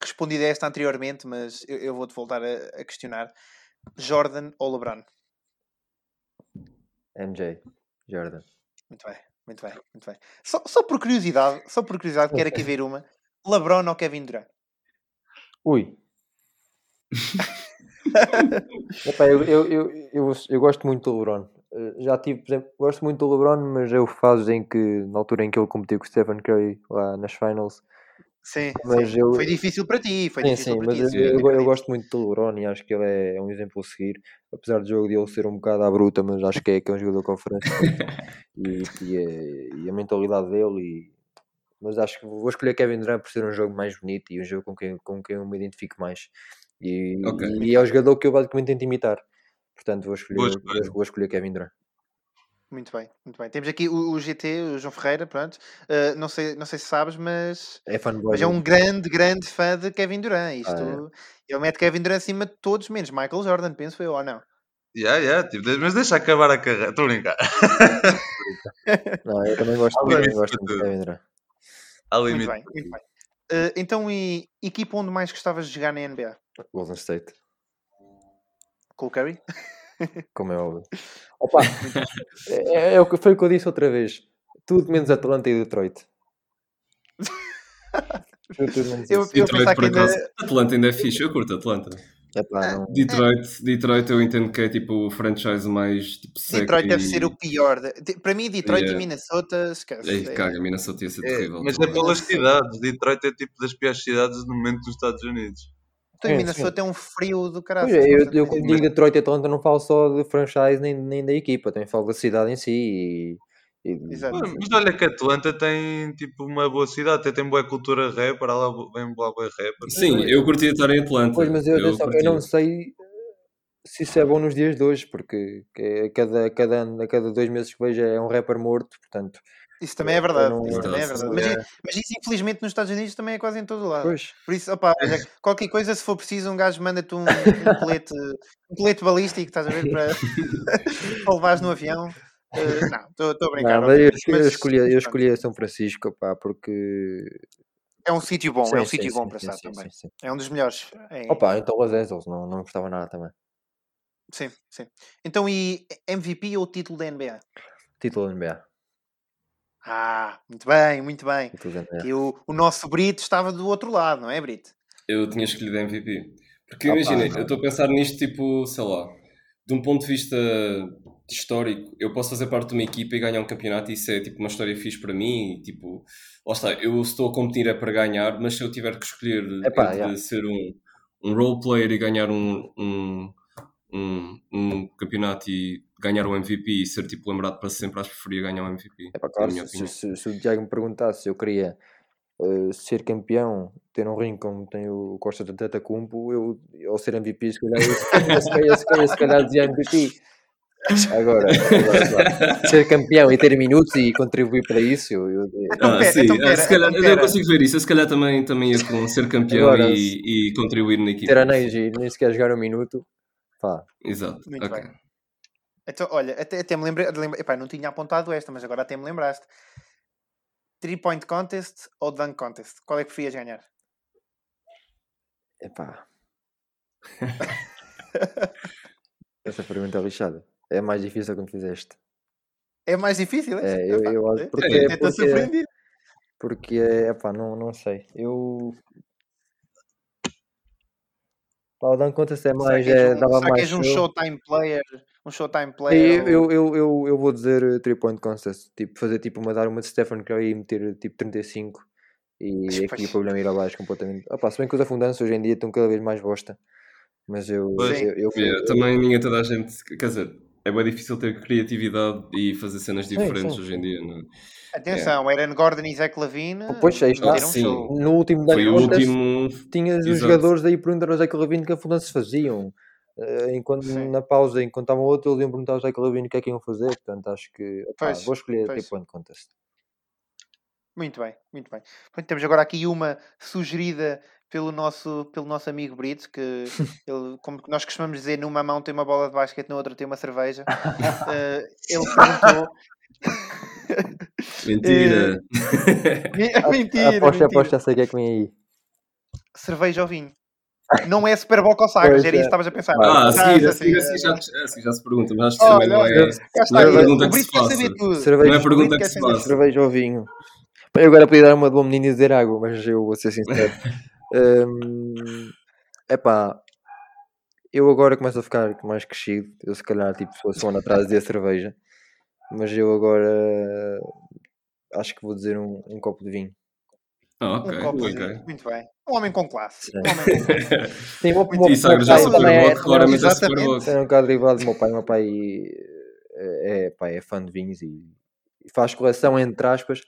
respondido a esta anteriormente, mas eu, eu vou-te voltar a, a questionar. Jordan ou LeBron? MJ, Jordan. Muito bem, muito bem, muito bem. Só, só por curiosidade, só por curiosidade, quero aqui ver uma. LeBron ou Kevin Durant? Ui. Epá, eu, eu, eu, eu, eu gosto muito do LeBron. Eh, Já tive, por exemplo, gosto muito do LeBron, mas eu fases em que, na altura em que ele competiu com o Stephen Curry lá nas finals, Sim, Mas sim. eu- foi difícil para ti, foi sim, difícil sim, para mas ti. eu, eu, eu gosto muito do LeBron e acho que ele é, é um exemplo a seguir, apesar do jogo dele ser um bocado à bruta, mas acho que é, que é um jogador conferência e, e, é- e a mentalidade dele e mas acho que vou escolher Kevin Durant por ser um jogo mais bonito e um jogo com quem, com quem eu me identifico mais e, Ok. e é o jogador que eu basicamente tento imitar portanto vou escolher, Boa vou, vou escolher Kevin Durant Muito bem, muito bem. Temos aqui o, o GT, o João Ferreira, pronto. Uh, não, sei, não sei se sabes, mas, é fanboy mas é um grande, grande fã de Kevin Durant. Isto, Ah, Ele mete Kevin Durant acima de todos, menos Michael Jordan, penso eu, ou não? Yeah, yeah, tipo, mas deixa acabar a carreira. Estou a brincar. não, eu também gosto, eu também gosto de. Kevin Durant Há Muito limite. bem, muito bem. Uh, então, e equipa onde mais gostavas de jogar na NBA? Golden State Com o Curry? como é óbvio Opa, é, é o que foi o que eu disse outra vez tudo menos Atlanta e Detroit tudo, tudo menos Eu, eu Detroit, por que ainda. acaso. Atlanta ainda é fixe, eu curto Atlanta. Epá, não- Detroit, Detroit eu entendo que é tipo o franchise mais tipo Detroit deve e... ser o pior. de- Para mim, Detroit Yeah. e Minnesota, esquece. Ei, É- caga, Minnesota ia ser É, terrível. mas é pelas cidades. Detroit é tipo das piores cidades no momento dos Estados Unidos. Então, em Minnesota é um frio do caralho. É, eu, eu quando digo Detroit e Atlanta não falo só de franchise nem, nem da equipa, também falo da cidade em si e, e- Exato. Mas olha que Atlanta tem tipo uma boa cidade, até tem boa cultura rapper, há lá vem boa boa rapper. Sim, eu curtia estar em Atlanta. Pois, mas eu, eu eu não sei se isso é bom nos dias de hoje, porque que a cada, a cada ano, a cada dois meses que vejo é um rapper morto, portanto, Isso também é verdade. não- Isso também é Verdade. Mas, i- mas isso, infelizmente, nos Estados Unidos também é quase em todo o lado. pois, Por isso, opá, olha, qualquer coisa, se for preciso, um gajo manda-te um, um colete, um colete balístico, estás a ver, para, para levares no avião. Eh, não, estou a brincar. não, mas eu, obviamente, eu mas- escolhi, eu mas escolhi São Francisco, pá, porque... É um sítio bom, é Sim, um sim, sítio bom sim, para sim, estar também. sim, sim. É um dos melhores. em- Opa, então Los Angeles, não, não me gostava nada também. Sim, sim. Então, e MVP ou título da NBA? Título da NBA. Ah, muito bem, muito bem. NBA. Que o, o nosso Brito estava do outro lado, não é, Brito? Eu tinha escolhido MVP. Porque Ah, imagina, eu estou a pensar nisto tipo, sei lá, de um ponto de vista histórico, eu posso fazer parte de uma equipa e ganhar um campeonato e isso é tipo uma história fixe para mim e tipo, lá está, eu estou a competir é para ganhar, mas se eu tiver que escolher Epá, entre yeah. ser um, um role player e ganhar um, um, um, um campeonato e ganhar o MVP e ser tipo lembrado para sempre, acho que preferia ganhar o MVP. É pá, na claro, se, se- se o Tiago me perguntasse se eu queria eh, ser campeão, ter um ringue como tem o Costa de Tetacumpo, eu, ou ser MVP, se calhar, eu, se calhar, se calhar, se calhar, dizia MVP. Agora, agora, ser campeão e ter minutos e contribuir para isso, eu, eu- Então, Ah, sim, então, ah, pera, se calhar, então, eu pera. consigo ver isso. Eu se calhar também, também ia com ser campeão Agora, e, e contribuir na equipa. ter anéis e nem sequer jogar um minuto, pá, Exato. Muito ok. bem. Então, olha, até, até me lembrei, lembra- epá, não tinha apontado esta, mas agora até me lembraste. 3 point contest ou dunk contest? Qual é que preferias ganhar? Epá. Essa pergunta é lixada. É mais difícil que me fizeste. É mais difícil? É, esse? eu, Epá, eu acho é, porque, tenta porque, porque é, epá, não, não sei. Eu. Pá, o é Será mais. que és É, um, dava será que mais és um show. showtime player? Um showtime player? Eu, ou- eu, eu, eu, eu vou dizer 3 point contest. Tipo, fazer tipo uma, dar uma de Stephen Curry e meter tipo 35 e Mas, aqui pois. o problema ir abaixo completamente. Opa, se bem que os afundantes hoje em dia estão cada vez mais bosta. Mas eu. Pois. eu, eu, Yeah, eu- também ninguém, toda a gente. Quer dizer, é bem difícil ter criatividade e fazer cenas Sim, diferentes sim. hoje em dia. Não? é? Atenção, Aaron Gordon e Zach Lavine Pois, aí está. Sim. show. No último Foi o último. tinhas os jogadores aí perguntando ao Zé Lavine que afundantes faziam. Eh, enquanto Sim. na pausa, enquanto estavam outros, eles iam perguntar ao Zé Lavine o que é que iam fazer. Portanto, acho que opá, vou escolher pois. 3 point contest. Muito bem, muito bem. Pronto, temos agora aqui uma sugerida pelo nosso, pelo nosso amigo Brito, que ele, como nós costumamos dizer, numa mão tem uma bola de basquete, na outra tem uma cerveja. Eh, ele perguntou. Mentira! mentira, aposto, mentira. aposto, já sei o que é que vem aí. Cerveja ou vinho? Não é Super Bowl ou Sagres, era isso é. que estavas a pensar. Ah, a Já, assim, já- já, assim já se pergunta, mas acho que também não é. não é pergunta que se faça. tudo. Cerveja- Não é pergunta que se faça. cerveja ou vinho. Eu agora podia dar uma de bom menino e dizer água, mas eu vou ser sincero. É epá, eu agora começo a ficar mais crescido. Eu se calhar tipo se fosse um ano atrás dizia cerveja, mas eu agora acho que vou dizer um, um copo de vinho. Ah, Um copo de vinho. Muito bem. Um homem com classe. Sim. Um homem com classe. Sim, E Sagres já pai é, claramente um bocado derivado do meu pai. Meu pai é, é, pá, é fã de vinhos e e faz coleção entre aspas.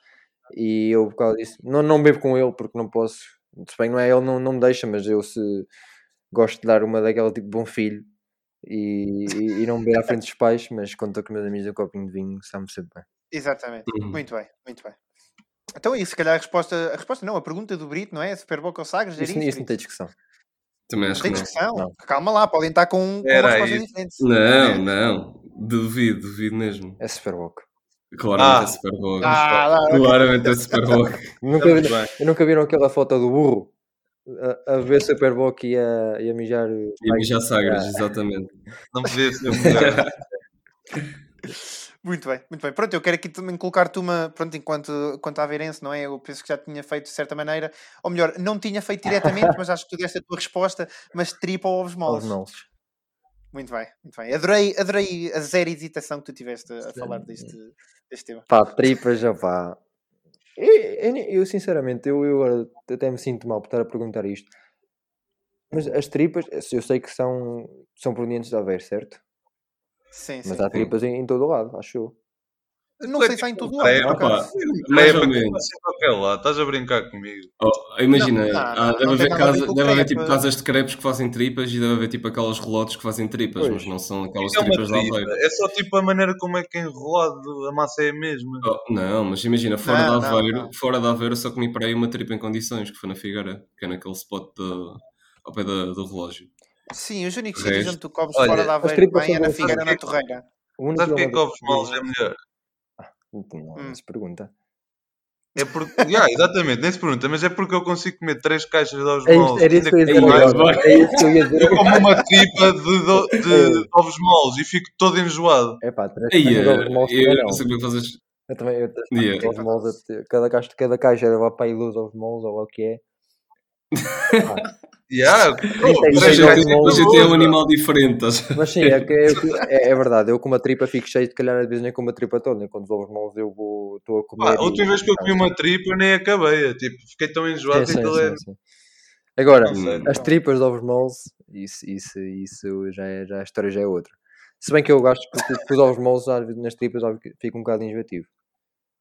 E eu, por causa disso, não, não bebo com ele porque não posso. Se bem não é ele, não, não me deixa, mas eu se gosto de dar uma daquela tipo bom filho e, e, e não beber à frente dos pais, mas quando estou com meus amigos um copinho de vinho, sabe-me sempre bem. Exatamente. Uhum. Muito bem, muito bem. Então, e se calhar a resposta, a resposta não, a pergunta do Brito, não é? Super Bowl ou Sagres? Isso, isso, isso não tem discussão. Também Não acho tem que não. discussão. Não. Calma lá, podem estar com, com uma Era resposta isso. diferente. Não, não. Duvido, duvido mesmo. É super boca. Claramente Ah. é Superboc. Ah, lá. Claramente é Superboc. Nunca, vi, bem. eu nunca viram aquela foto do burro a, a ver Super Bowl e a, e a mijar. E a mijar Sagres, exatamente. Não podia ser melhor. Muito bem, muito bem. Pronto, eu quero aqui também colocar-te uma, pronto, enquanto, enquanto aveirense, não é? Eu penso que já tinha feito de certa maneira, ou melhor, não tinha feito diretamente, mas acho que tu deste a tua resposta, mas tripa ou ovos moles. Moles. Muito bem, muito bem. Adorei, adorei a zero hesitação que tu tiveste a falar deste, deste tema. Pá, tripas, opá. Eu, eu, eu, sinceramente, eu, eu agora até me sinto mal por estar a perguntar isto. Mas as tripas, eu sei que são, são provenientes de Aveiro, certo? Sim, sim. Mas há tripas em, em todo o lado, acho eu. Não sei se há em todo É, lado. por opa, É, qualquer lá, estás a brincar comigo. Oh, imagina, Não, não, não, deve, haver casa- deve haver tipo casas de crepes que fazem tripas e deve haver tipo aquelas relotes que fazem tripas, Pois. mas não são aquelas É tripas de tripa. Aveiro. É só tipo a maneira como é que é enrolado, a massa é a mesma. Oh, não, mas imagina, fora Não, não, Aveiro, fora de Aveiro eu só comi para aí uma tripa em condições, que foi na Figueira, que é naquele spot de- ao pé da- do relógio. Sim, os únicos sítios onde tu comes fora da Aveiro bem é na. Figueira na que- Torreira. O Sabe porquê que quilómetro- ovos moles é melhor? Não, Hum. se pergunta. É porque, yeah, exatamente, nem se pergunta, mas é porque eu consigo comer três caixas de ovos É moles. era isso que eu ia ainda dizer como mais agora. bem. É isso que eu ia dizer Eu como uma tripa de, do- de- de ovos moles e fico todo enjoado. É pá, três Aí, caixas de ovos moles eu é. Eu também, eu, Yeah. ovos moles, cada, caixa, cada caixa leva para aí luz aos moles ou o que é. Yeah, a moles. gente é um animal diferente. Mas sim, é, é, é, é verdade. Eu com uma tripa fico cheio, de calhar às vezes nem com uma tripa toda. Enquanto os ovos moles eu vou, estou a comer. Pá, a última e- vez que eu comi uma tripa nem acabei. Tipo, fiquei tão enjoado Sim, sim, aquilo é. sim, sim. Agora, sei. as tripas de ovos moles, isso, isso, isso já é, já a história já é outra. Se bem que eu gosto que, os ovos moles nas tripas fica um bocado enjoativo.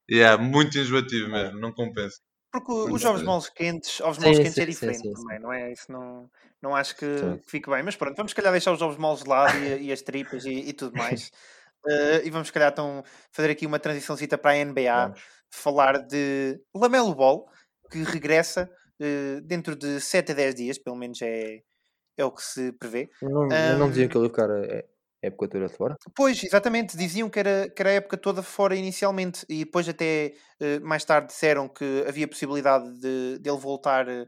Yeah, muito enjoativo mesmo, não compensa. Porque os ovos moles quentes, ovos Sim, moles quentes sim, é sim, diferente sim, também, não é? Isso não, não acho que, Sim. que fique bem. Mas pronto, vamos se calhar deixar os ovos moles de lado e, e as tripas e, e tudo mais. Eh, e vamos se calhar então fazer aqui uma transiçãozita para a NBA, Vamos. falar de Lamelo Ball, que regressa eh, dentro de 7 a 10 dias, pelo menos é, é o que se prevê. Não, não Ahm. diziam que ele ia ficar. É, época toda fora. Pois, exatamente, diziam que era, que era a época toda fora inicialmente e depois até eh, mais tarde disseram que havia possibilidade de, de ele voltar eh,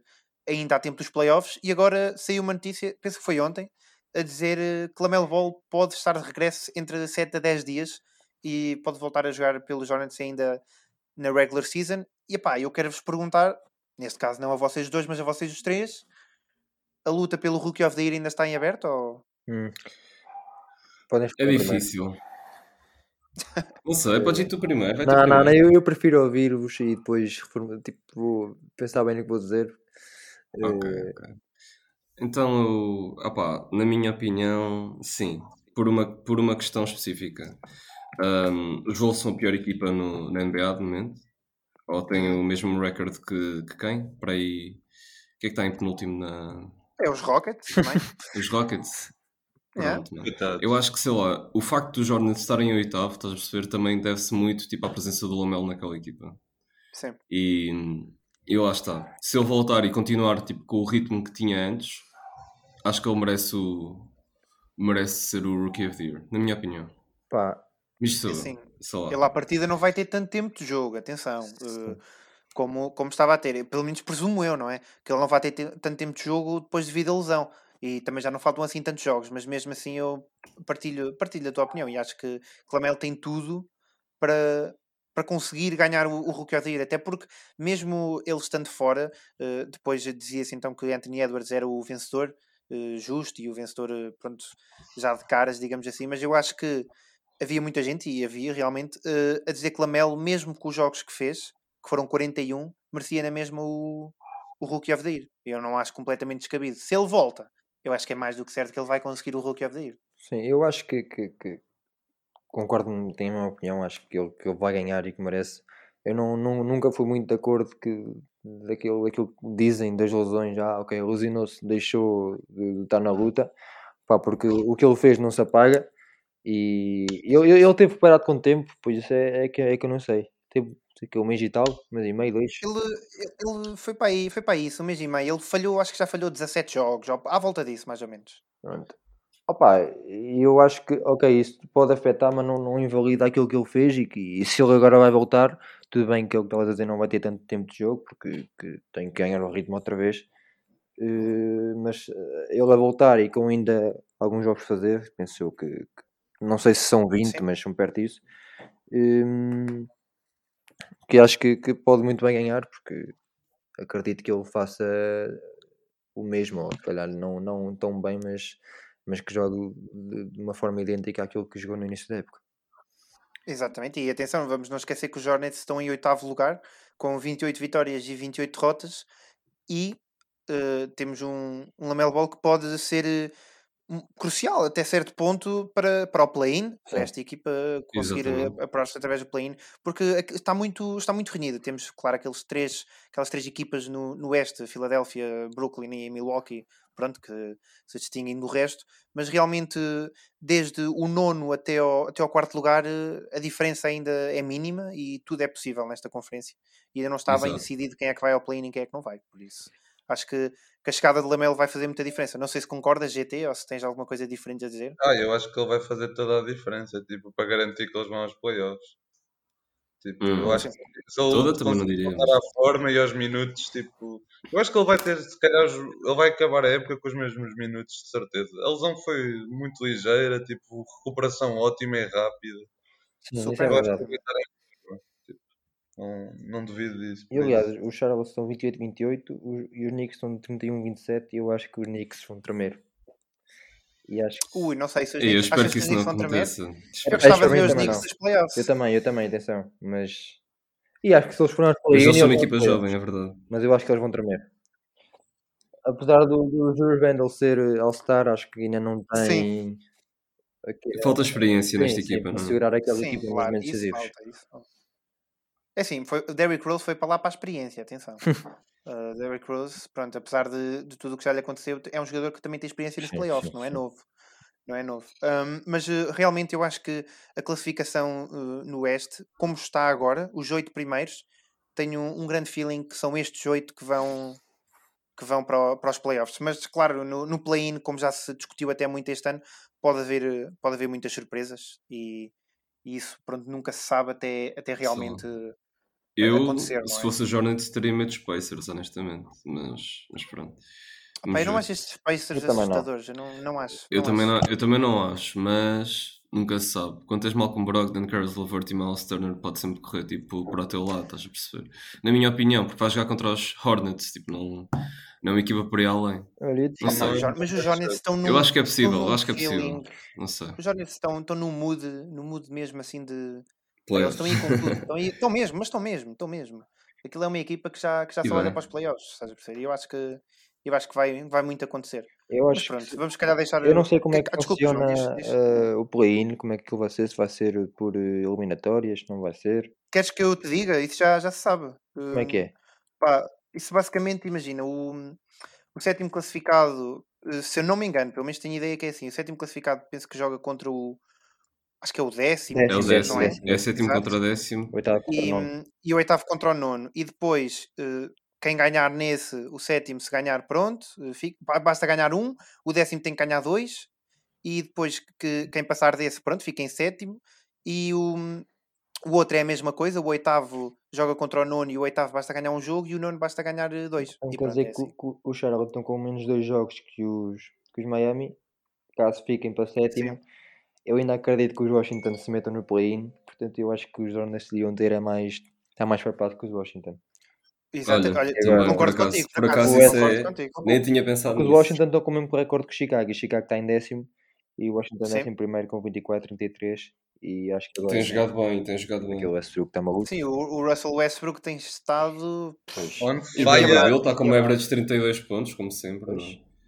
ainda a tempo dos playoffs e agora saiu uma notícia, penso que foi ontem, a dizer eh, que Lamelo Ball pode estar de regresso entre 7 a 10 dias e pode voltar a jogar pelos Hornets ainda na regular season. E pá, eu quero vos perguntar, neste caso não a vocês dois, mas a vocês os três, a luta pelo Rookie of the Year ainda está em aberto? Ou... Hum. Podem É falar primeiro. difícil. Não sei, podes ir tu primeiro. Vai tu Não, não, não, primeiro. eu, eu prefiro ouvir-vos e depois tipo, vou pensar bem no que vou dizer. Ok, Eh, ok. Então, opá, na minha opinião, sim, por uma, por uma questão específica. Um, os Wolves são a pior equipa no, na NBA de momento, ou têm o mesmo recorde que, que quem? Para aí, o que é que está em penúltimo na. É os Rockets também. Os Rockets? Pronto. Coitado. Eu acho que, sei lá, o facto dos Hornets estarem em oitavo, estás a perceber, também deve-se muito tipo, à presença do Lamelo naquela equipa. Sim. E, e lá está. Se ele voltar e continuar tipo, com o ritmo que tinha antes, acho que ele merece, o, merece ser o Rookie of the Year, na minha opinião. pá, Mas sei, Assim, sei lá. Ele à partida não vai ter tanto tempo de jogo, atenção. eh, como, como estava a ter, pelo menos presumo eu, não é? Que ele não vai ter te- tanto tempo de jogo depois devido à lesão. E também já não faltam assim tantos jogos, mas mesmo assim eu partilho, partilho a tua opinião e acho que Clamel tem tudo para, para conseguir ganhar o, o Rookie of the Year, até porque mesmo ele estando fora, eh, depois dizia-se então que Anthony Edwards era o vencedor eh, justo e o vencedor, eh, pronto, já de caras, digamos assim, mas eu acho que havia muita gente, e havia realmente, a dizer que Lamelo, mesmo com os jogos que fez, que foram 41, merecia na mesma o, o Rookie of the Year. Eu não acho completamente descabido. Se ele volta, eu acho que é mais do que certo que ele vai conseguir o Rookie of the Year. sim, eu acho que, que, que concordo, tenho a mesma opinião, acho que ele, que ele vai ganhar e que merece. Eu não, não- nunca fui muito de acordo que, daquilo, daquilo que dizem das lesões, ah, ok, lesionou-se, deixou de, estar na luta, pá, porque o que ele fez não se apaga e ele, ele teve preparado com tempo, pois isso é, é, que, é que eu não sei. Teve que um mês e tal, um mês e meio, dois. Ele, ele foi para aí, foi para isso, um mês e meio. Ele falhou, acho que já falhou 17 jogos, à volta disso, mais ou menos. Pronto. Opa, e eu acho que, ok, isso pode afetar, mas não, não invalida aquilo que ele fez e, que, e se ele agora vai voltar, tudo bem que ele estava a dizer não vai ter tanto tempo de jogo, porque que tem que ganhar o ritmo outra vez, eh, mas eh, ele a voltar e com ainda alguns jogos a fazer, penso eu que, que- não sei se são 20, Sim. mas são perto disso, hum, que acho que, que pode muito bem ganhar, porque acredito que ele faça o mesmo, ou se calhar não, não tão bem, mas, mas que jogue de, uma forma idêntica àquilo que jogou no início da época. Exatamente, e atenção, vamos não esquecer que os Hornets estão em oitavo lugar, com 28 vitórias e 28 derrotas, e eh, temos um, um Ball que pode ser eh, crucial até certo ponto para, para o play-in, para esta equipa conseguir Exatamente. a, a próxima através do play-in, porque está muito, está muito renhido. Temos, claro, aqueles três, aquelas três equipas no, no oeste, Filadélfia, Brooklyn e Milwaukee, pronto, que se distinguem do resto, mas realmente desde o nono até ao, até ao quarto lugar eh, a diferença ainda é mínima e tudo é possível nesta conferência. E ainda não bem Exato. decidido quem é que vai ao play-in e quem é que não vai, por isso acho que, que a chegada de Lamelo vai fazer muita diferença. Não sei se concordas, GT, ou se tens alguma coisa diferente a dizer. Ah, eu acho que ele vai fazer toda a diferença, tipo, para garantir que eles vão aos playoffs. Tipo, Hum. eu acho que se ele Toda também não diria, voltar à forma e aos minutos, tipo, eu acho que ele vai ter, se calhar, ele vai acabar a época com os mesmos minutos, de certeza. A lesão foi muito ligeira, tipo, recuperação ótima e rápida. Sim, isso Super é Eu acho que verdade. ele vai estar em não, não duvido disso. E aliás, isso. os Charlotte estão 28-28 os- e os Knicks estão 31-27 e eu acho que os Knicks vão tremer. E acho que Ui, não sei se os E eu Knicks, espero que os isso não Knicks aconteça. Eu gostava de também ver os Knicks nos playoffs. eu também, eu também, atenção, mas e acho que se eles forem aos Mas play-in, eles são uma equipa jovem, playoffs. é verdade. mas eu acho que eles vão tremer. Apesar do, do Julius Randle ser eh, All-Star, acho que ainda não Sim. tem aqui- Falta experiência sim, nesta sim, equipa, para não é? segurar aquela Sim, equipa nos claro, momentos isso decisivos. É assim, foi, o Derrick Rose foi para lá para a experiência, atenção. Uh, Derrick Rose, pronto, apesar de, de tudo o que já lhe aconteceu, é um jogador que também tem experiência nos Sim, playoffs, sim, não é sim. novo. Não é novo. Um, mas uh, realmente eu acho que a classificação uh, no Oeste, como está agora, os oito primeiros, tenho um, um grande feeling que são estes oito que vão que vão para, o- para os playoffs. Mas claro, no, no play-in, como já se discutiu até muito este ano, pode haver, eh, pode haver muitas surpresas e, e isso pronto, nunca se sabe até, até realmente Eu, se é? fosse a Hornets, teria medo dos Pacers, honestamente. Mas, mas pronto. Pá, Vamos eu não acho estes Pacers Eu também não. assustadores, eu não, não acho. Eu não também, acho. não, eu também não acho, mas nunca se sabe. Quando tens Malcolm Brogdon, Caris LeVert e Miles Turner, pode sempre correr tipo, para o teu lado, estás a perceber? Na minha opinião, porque vais jogar contra os Hornets, tipo, não, não é uma equipa por aí além. Olha, Não sei. mas os Hornets estão num, Eu acho que é possível, eu acho que é possível. feeling- Não sei. Os Hornets estão, estão num mood, num mood mesmo assim de. Playoffs. Eles estão aí com tudo. Estão, mesmo, mas estão mesmo, estão mesmo. Aquilo é uma equipa que já, que já só olha para os playoffs, estás a perceber? E eu acho que, eu acho que vai, vai muito acontecer. eu Mas acho pronto, que vamos se calhar deixar. Eu não sei como é que Ah, desculpa, João, funciona diz- diz. eh, o play-in, como é que ele vai ser, se vai ser por eh, eliminatórias, não vai ser. Queres que eu te diga? Isso já, já se sabe. Como é que é? Pá, isso basicamente, imagina, o, o sétimo classificado, eh, se eu não me engano, pelo menos tenho ideia que é assim, o sétimo classificado penso que joga contra o. Acho que é o décimo. Décimo, É o Sim, décimo. não é? décimo. É sétimo Exato. contra décimo. Oitavo contra E, nono. e o oitavo contra o nono. E depois, eh, quem ganhar nesse, o sétimo, se ganhar, pronto, eh, fica- ba- basta ganhar um, o décimo tem que ganhar dois, e depois que, quem passar desse, pronto, fica em sétimo. E o, o outro é a mesma coisa, o oitavo joga contra o nono e o oitavo basta ganhar um jogo e o nono basta ganhar eh, dois. Então E quer dizer é que, assim. o- que o Charlotte estão com menos dois jogos que os, que os Miami, caso fiquem para sétimo. Eu ainda acredito que os Washington se metam no play-in, portanto eu acho que os Hornets deviam ter é mais, está mais preparado que os Washington. Exato, Olha, olha, também, concordo por acaso- contigo. por acaso isso concordo é- contigo. Nem tinha pensado os nisso. Washington estão com o mesmo recorde que Chicago, e Chicago está em décimo, e o Washington Sim. é em primeiro com 24, 33, e acho que agora Tem jogado bem, tem jogado bem. aquele Westbrook está maluco. Sim, o, o Russell Westbrook tem estado. Pois. On E fire. bem, Vai- ele está com uma average de 32 pontos, como sempre.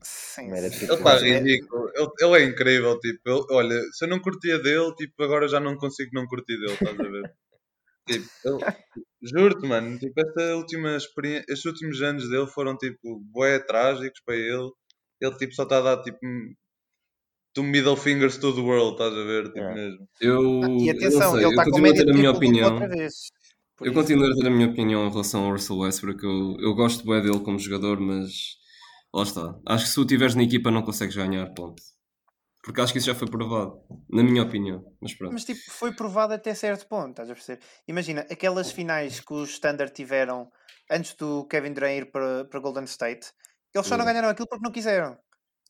Sim, sim. tipo- Ele está é- ridículo. Ele, ele é incrível. Tipo, ele- olha, se eu não curtia dele, tipo, agora já não consigo não curtir dele, estás a ver? Tipo, ele- juro-te, mano, tipo, esta última experiência, estes últimos anos dele foram tipo bué trágicos para ele. Ele tipo só está a dar tipo two middle fingers to the world, estás a ver? Tipo É. mesmo. Eu, Ah, E eu atenção, não sei, ele eu está com continuo a média ter a minha dupla opinião. outra vez. Por Eu continuo a ter a minha opinião em relação ao Russell Westbrook. Eu, eu gosto bem dele como jogador, mas lá está. Acho que se o tiveres na equipa não consegues ganhar, ponto. Porque acho que isso já foi provado, na minha opinião. Mas pronto. Mas tipo, foi provado até certo ponto, estás a perceber? Imagina, aquelas finais que os Standard tiveram antes do Kevin Durant ir para, para Golden State, eles só não ganharam aquilo porque não quiseram.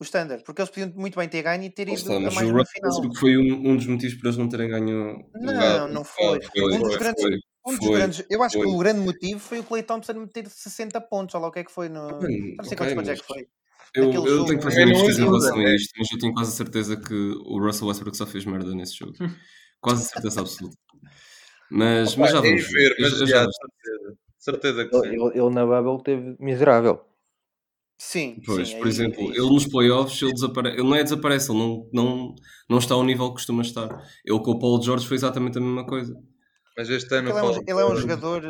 O Standard, porque eles podiam muito bem ter ganho e ter ido está, mas mais o Russell final. Foi um, um dos motivos para eles não terem ganho. Não, não foi. Foi, Um dos foi, foi, Um dos foi. grandes, eu acho foi. que o grande motivo foi o Clay Thompson meter 60 pontos, olha lá o que é que foi no. Mano, Não sei ok, quantos pontos é que foi. Eu, eu jogo tenho que é- fazer minhas Não pesquisas em relação a isto, mas eu tenho quase a certeza que o Russell Westbrook só fez merda nesse jogo. Quase a certeza absoluta. Mas, mas já vamos ver, mas já, já- certeza. Certeza que Ele, sim. ele- ele na Bubble teve miserável. Sim, Pois, sim, por aí- exemplo, ele nos playoffs ele, desapare... ele não é desaparece, ele não, não, não está ao nível que costuma estar. Ele com o Paul George foi exatamente a mesma coisa. Mas este ano Ele é, um, ele é um jogador.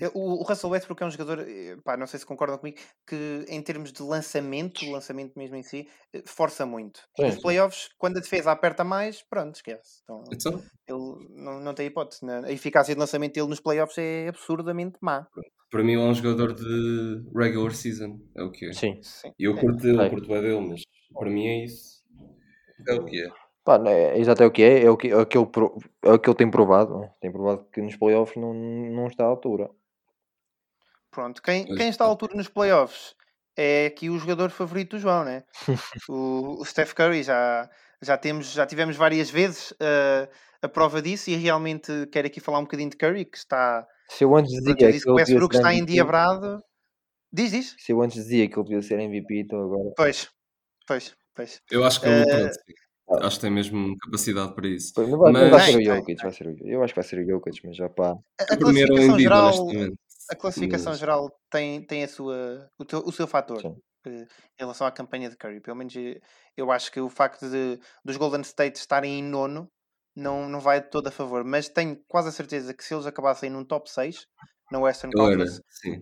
eh, O o Russell Westbrook é um jogador, eh, pá, não sei se concordam comigo, que em termos de lançamento, o lançamento mesmo em si, eh, força muito. Sim, Nos playoffs, quando a defesa aperta mais, pronto, esquece. Então, Então, ele não, não tem hipótese. né? A eficácia de lançamento dele nos playoffs é absurdamente má. para mim, ele é um jogador de regular season. É o que é. Sim. Sim. E eu É. curto É. eu curto bem dele, mas para mim é isso. É o que é. Pá, não é, exato é o que é, é o que, é o que, ele, pro- é o que ele tem provado. não é? Tem provado que nos playoffs não, não está à altura. Pronto, quem, quem está à altura nos playoffs é aqui o jogador favorito do João, né? o, o Steph Curry já, já, temos, já tivemos várias vezes uh, a prova disso e realmente quero aqui falar um bocadinho de Curry, que está. Se eu antes dizia que que o Westbrook está endiabrado. Diz, diz? se eu antes dizia que ele devia ser MVP, então agora. Pois, pois, pois. Eu acho que ele, pronto, acho que tem mesmo capacidade para isso. Pois, Não vai, não vai Mas- ser o Jokic, vai ser o, eu acho que vai ser o Jokic, mas já pá. A, a classificação Embiid, geral, a classificação Mas- geral tem, tem a sua, o, teu- o seu fator. Sim. eh, em relação à campanha de Curry. Pelo menos eh, eu acho que o facto de dos Golden State estarem em nono não, não vai de todo a favor, mas tenho quase a certeza que se eles acabassem num top 6 na Western era, Conference.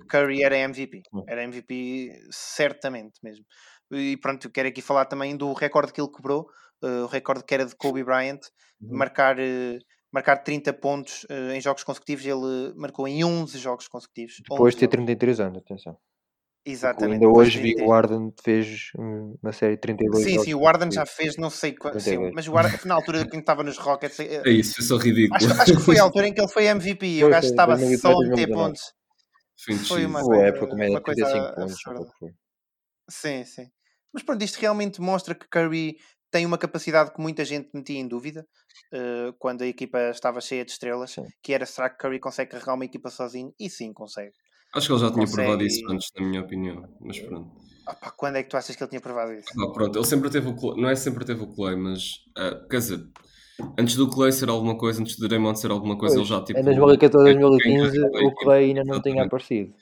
Curry era MVP. Hum. Era MVP certamente mesmo. E pronto, eu quero aqui falar também do recorde que ele quebrou, o recorde que era de Kobe Bryant, Uhum. marcar, eh, marcar 30 pontos eh, em jogos consecutivos. Ele marcou em 11 jogos consecutivos. Depois de 11 ter jogos. 33 anos, atenção. Exatamente. Ainda depois hoje vi o Arden fez um- uma série de 32 Sim, jogos sim, o Warden já fez não sei quanto. Sim, 32. mas o Warden, na altura que estava nos Rockets, eh, É isso, foi só ridículo. acho, acho que foi a altura em que ele foi MVP e o Foi, gajo foi, estava 2018, só a meter 2019. pontos. Foi Foi uma é época uma coisa 35 pontos. absurda. foi. Sim, sim. Mas pronto, isto realmente mostra que Curry tem uma capacidade que muita gente metia em dúvida eh, quando a equipa estava cheia de estrelas, Sim. que era será que Curry consegue carregar uma equipa sozinho? E sim, consegue. Acho que ele já tinha Consegue- provado isso antes, na minha opinião. Mas pronto. Pá, quando é que tu achas que ele tinha provado isso? Ah, pronto, ele sempre teve o Clay, não é sempre teve o Clay, mas ah, quer dizer, antes do Clay ser alguma coisa, antes do Draymond ser alguma coisa, ele Pois, já tipo. em 2014, quem- quem 2015, carregava a o. Clay ainda não tinha aparecido.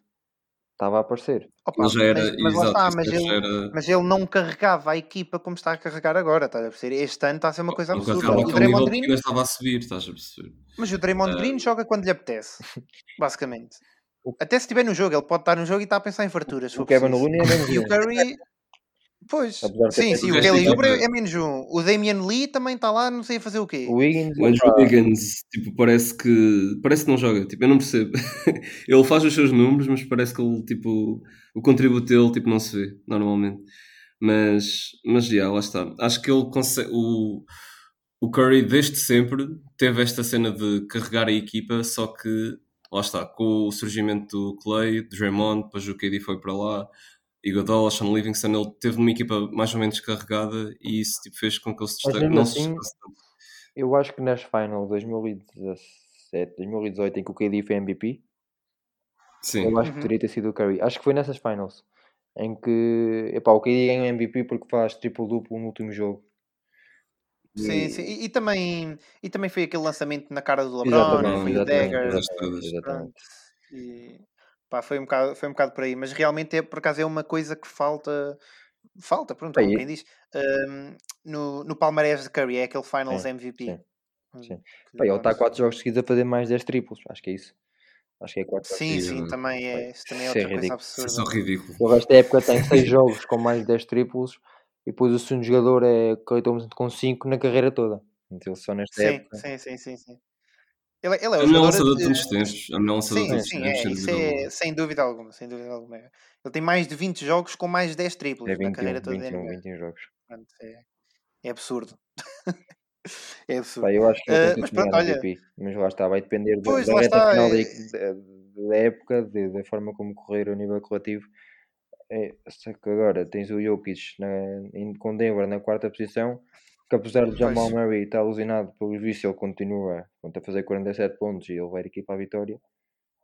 Estava a aparecer. Opa, já era, mas, mas exato, mas ele, era. mas ele não carregava a equipa como está a carregar agora, estás a perceber? Este ano está a ser uma coisa absurda. O Draymond Green, estava a subir, estás a perceber? mas o Draymond Green joga quando lhe apetece, basicamente. Até se estiver no jogo, ele pode estar no jogo e está a pensar em farturas. O for Kevin. Looney é menos E o. Curry, pois, sim, sim, o o resto Kelly Oubre equipa. é menos um. O Damian Lee também está lá, não sei a fazer o quê. O Wiggins, O Andrew epá, Wiggins, tipo, parece que parece que não joga, tipo, eu não percebo. ele faz os seus números, mas parece que ele, tipo, o contributo dele, tipo, não se vê, normalmente. Mas, mas, já, lá está. Acho que ele consegue, o, o Curry, desde sempre, teve esta cena de carregar a equipa, só que, lá está, com o surgimento do Clay, do Draymond, depois o KD foi para lá, Iguodala, Sean Livingston, ele teve uma equipa mais ou menos carregada e isso, tipo, fez com que ele se destaque, não se assim, destacasse tanto. eu acho que nas finals 2017, 2018, em que o KD foi MVP, Sim. eu acho que Uhum. poderia ter sido o Curry. Acho que foi nessas finals. Em que, epá, o KD ganha o MVP porque faz triplo-duplo no último jogo. Sim, E- sim. E, e também, e também foi aquele lançamento na cara do LeBron, Exatamente, foi o Dagger. exatamente. E, pá, foi, um bocado, foi um bocado por aí, mas realmente é por acaso é uma coisa que falta, falta, pronto, como quem diz, hum, no, no palmarés de Curry, é aquele Finals Sim, MVP. sim, Hum, sim. Pá, ele está pronto. 4 jogos seguidos a fazer mais 10 triplos. Acho que é isso. Acho que é 4 Sim, Sim, sim, é. também é, isso também é Isso é outra coisa ridículo. Isso é absurda. ridículo. O resto da época tem 6 jogos com mais de 10 triplos e depois o segundo jogador é Clay Thompson com 5 na carreira toda. Então ele só nesta Sim, época. sim, sim, sim, sim. Ele, ele é o A melhor jogador lançador de todos os tempos. A melhor lançador de Sim, todos os sim, tempos, é, sem isso dúvida é alguma. sem dúvida alguma, sem dúvida alguma. Ele tem mais de 20 jogos com mais de 10 triplos É na 21, carreira toda da 21, NBA. 21 jogos. Portanto, é, é absurdo. é absurdo. Pá, eu acho que que mas pronto, olha- MVP. Mas lá está, vai depender da, Pois, da lá reta está, final da, é- da- da época, de- da forma como correr a nível coletivo. É, só que agora tens o Jokic na, em- com Denver na quarta posição, que apesar de Jamal Pois. Murray estar alucinado pelos vícios, ele continua pronto, a fazer 47 pontos e ele vai equipa à vitória.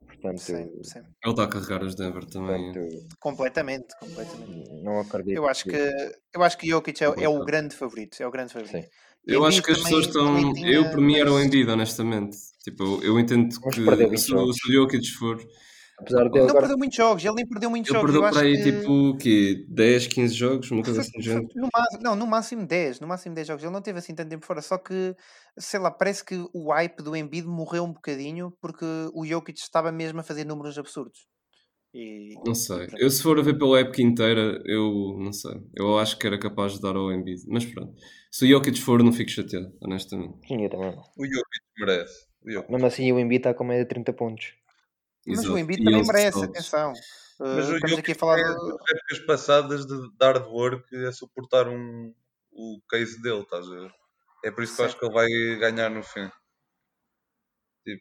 Portanto, Sim, sim. Ele está a carregar os Denver também. portanto, Completamente, completamente. não acredito. Eu acho que eu acho que Jokic é, é o grande favorito, é o grande favorito. Sim. Eu acho que as pessoas estão. tinha, Eu, para mim, era o Embiid, honestamente. Tipo, eu, eu entendo Mas que perdeu 20 se, o- jogos. se o Jokic for. Apesar de Não ele Não agora perdeu muitos jogos, ele nem perdeu muitos Ele jogos. perdeu eu acho para aí que... tipo o quê? 10, 15 jogos, uma coisa assim foi- no máximo, não, no máximo 10, no máximo 10 jogos. Ele não teve assim tanto tempo fora, só que, sei lá, parece que o hype do Embiid morreu um bocadinho porque o Jokic estava mesmo a fazer números absurdos. E, Não sei. Eu, se for a ver pela época inteira, eu não sei. Eu acho que era capaz de dar ao Embiid. Mas pronto. Se o Jokic for, não fico chateado, honestamente. Sim, eu também não. O Jokic merece. O Jokic. Mesmo assim, o Embiid está com média de 30 pontos. Mas Exato. o Embiid também 11 merece, atenção. Uh, Mas o estamos aqui a falar é épocas passadas de hard work a suportar um, o case dele, estás a ver? É por isso que eu acho que ele vai ganhar no fim.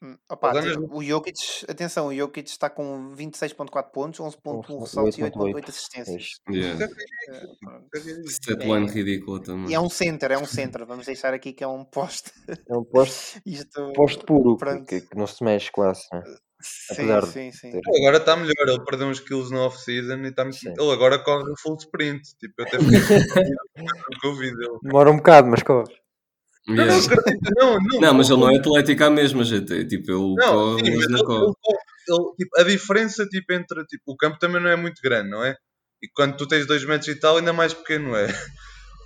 Hum, Opa, tipo, o Jokic, atenção, o Jokic está com 26.4 pontos, 11.1 ressaltos e 8.8 assistências. Yeah. Uh, pronto. Statline ridícula também. E é um center, é um center. Vamos deixar aqui que é um poste. É um posto, Isto. posto puro, que, que não se mexe quase. né? Sim, sim, sim. ter- agora está melhor, ele perdeu uns quilos no off-season e está muito... Ele agora corre full sprint. Tipo, eu até fiquei vídeo. Demora um bocado, mas corre. Não, Yeah. não, não, não. Não, mas ele não é atlético à mesma, gente. Tipo, ele Não, corre, sim, mas não corre. ele corre- ele, tipo, a diferença tipo, entre tipo, o campo também não é muito grande, não é? E quando tu tens 2 metros e tal, ainda mais pequeno é.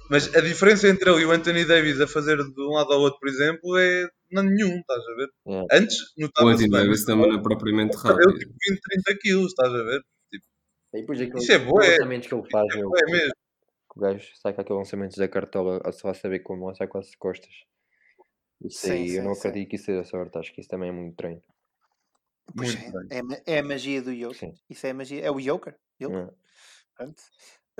Mas a diferença entre ele e o Anthony Davis a fazer de um lado ao outro, por exemplo, é nenhum, estás a ver? Yeah. Antes O notava-se Anthony bem, Davis também não é propriamente rápido. tipo 20, 30 quilos, estás a ver? E depois aqueles Isso é bué. lançamentos que ele faz, É, bué mesmo. o gajo saca aqueles lançamentos da cartola a só a saber como lançar com as costas. Isso Sim, aí, eu não sim. acredito que isso seja sorte, acho que isso também é muito treino. Pois Muito é, é, é a magia do Joker. Sim. Isso é a magia. É o Joker. Joker. É. Pronto.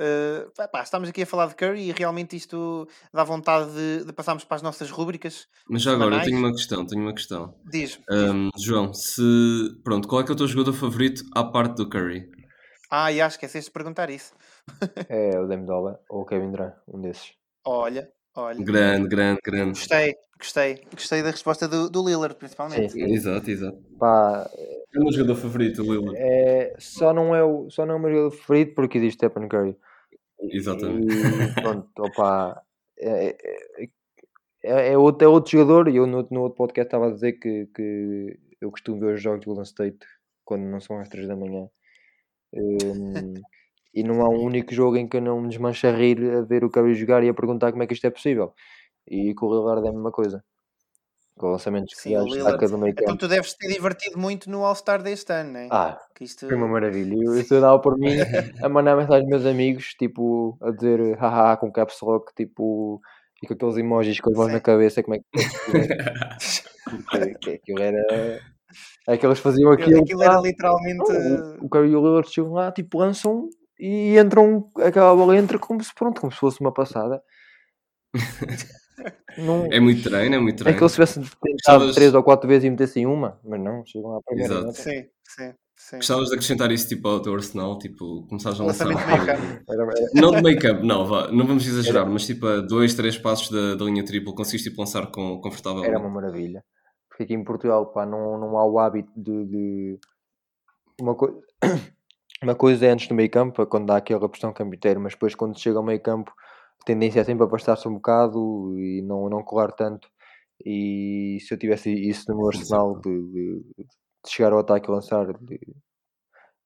Uh, pá, estamos aqui a falar de Curry e realmente isto dá vontade de, de passarmos para as nossas rúbricas Mas já agora, eu tenho uma questão, tenho uma questão. Diz, diz. Ahm, João, se... Pronto, qual é que é o teu jogador favorito à parte do Curry? Ah, e acho que esqueceste de perguntar isso. É o Dame Dollar ou o Kevin Durant, um desses. Olha, olha. Grande, grande, grande. Gostei, gostei. Gostei da resposta do, do Lillard, principalmente. Sim, Exato, exato. Pá, É o meu jogador favorito, o Lillard. é, só, não é o, só não é o meu jogador favorito porque existe Stephen Curry. Exatamente. E pronto, opá, é, é, é, é outro, é outro jogador e eu no, no outro podcast estava a dizer que, que eu costumo ver os jogos do Golden State quando não são às 3 da manhã. Hum, e não há um único jogo em que eu não me desmanche a rir a ver o Curry jogar e a perguntar como é que isto é possível. E com o Lillard é a mesma coisa. Com lançamentos que Sim, o o Lillard. do meio Então tu deves ter divertido muito no All-Star deste ano, né? Ah, Que isto... foi uma maravilha. Eu, eu dava por mim a mandar mensagem aos meus amigos, tipo, a dizer haha com caps lock, tipo, e com aqueles emojis com as mãos na cabeça, como é que que, que aquilo era. É que eles faziam aquilo. Aquilo era literalmente. Não, o, o Curry e o Lillard chegam lá, tipo, lançam e entram, aquela bola entra como se, pronto, como se fosse uma passada. Não, É muito treino, é muito é treino. que eles tivessem tentado Gostavas- três ou quatro vezes e metessem uma, mas não, chegam lá primeiro. Exato. Sim, sim, sim. Gostavas de acrescentar isso tipo ao teu arsenal, tipo, começares a lançar. Era, era, Não de campo, não, vá, não vamos exagerar, mas tipo a dois, três passos da, da linha tripla conseguiste tipo, lançar com, confortavelmente. Era uma maravilha. Porque aqui em Portugal pá, não, não há o hábito de. de- Uma, coi- uma coisa é antes do meio campo, é quando dá aquela pressão campeira, mas depois quando chega ao meio campo a tendência é sempre afastar-se um bocado e não, não colar tanto. E se eu tivesse isso no meu arsenal de, de- de chegar ao ataque e lançar de-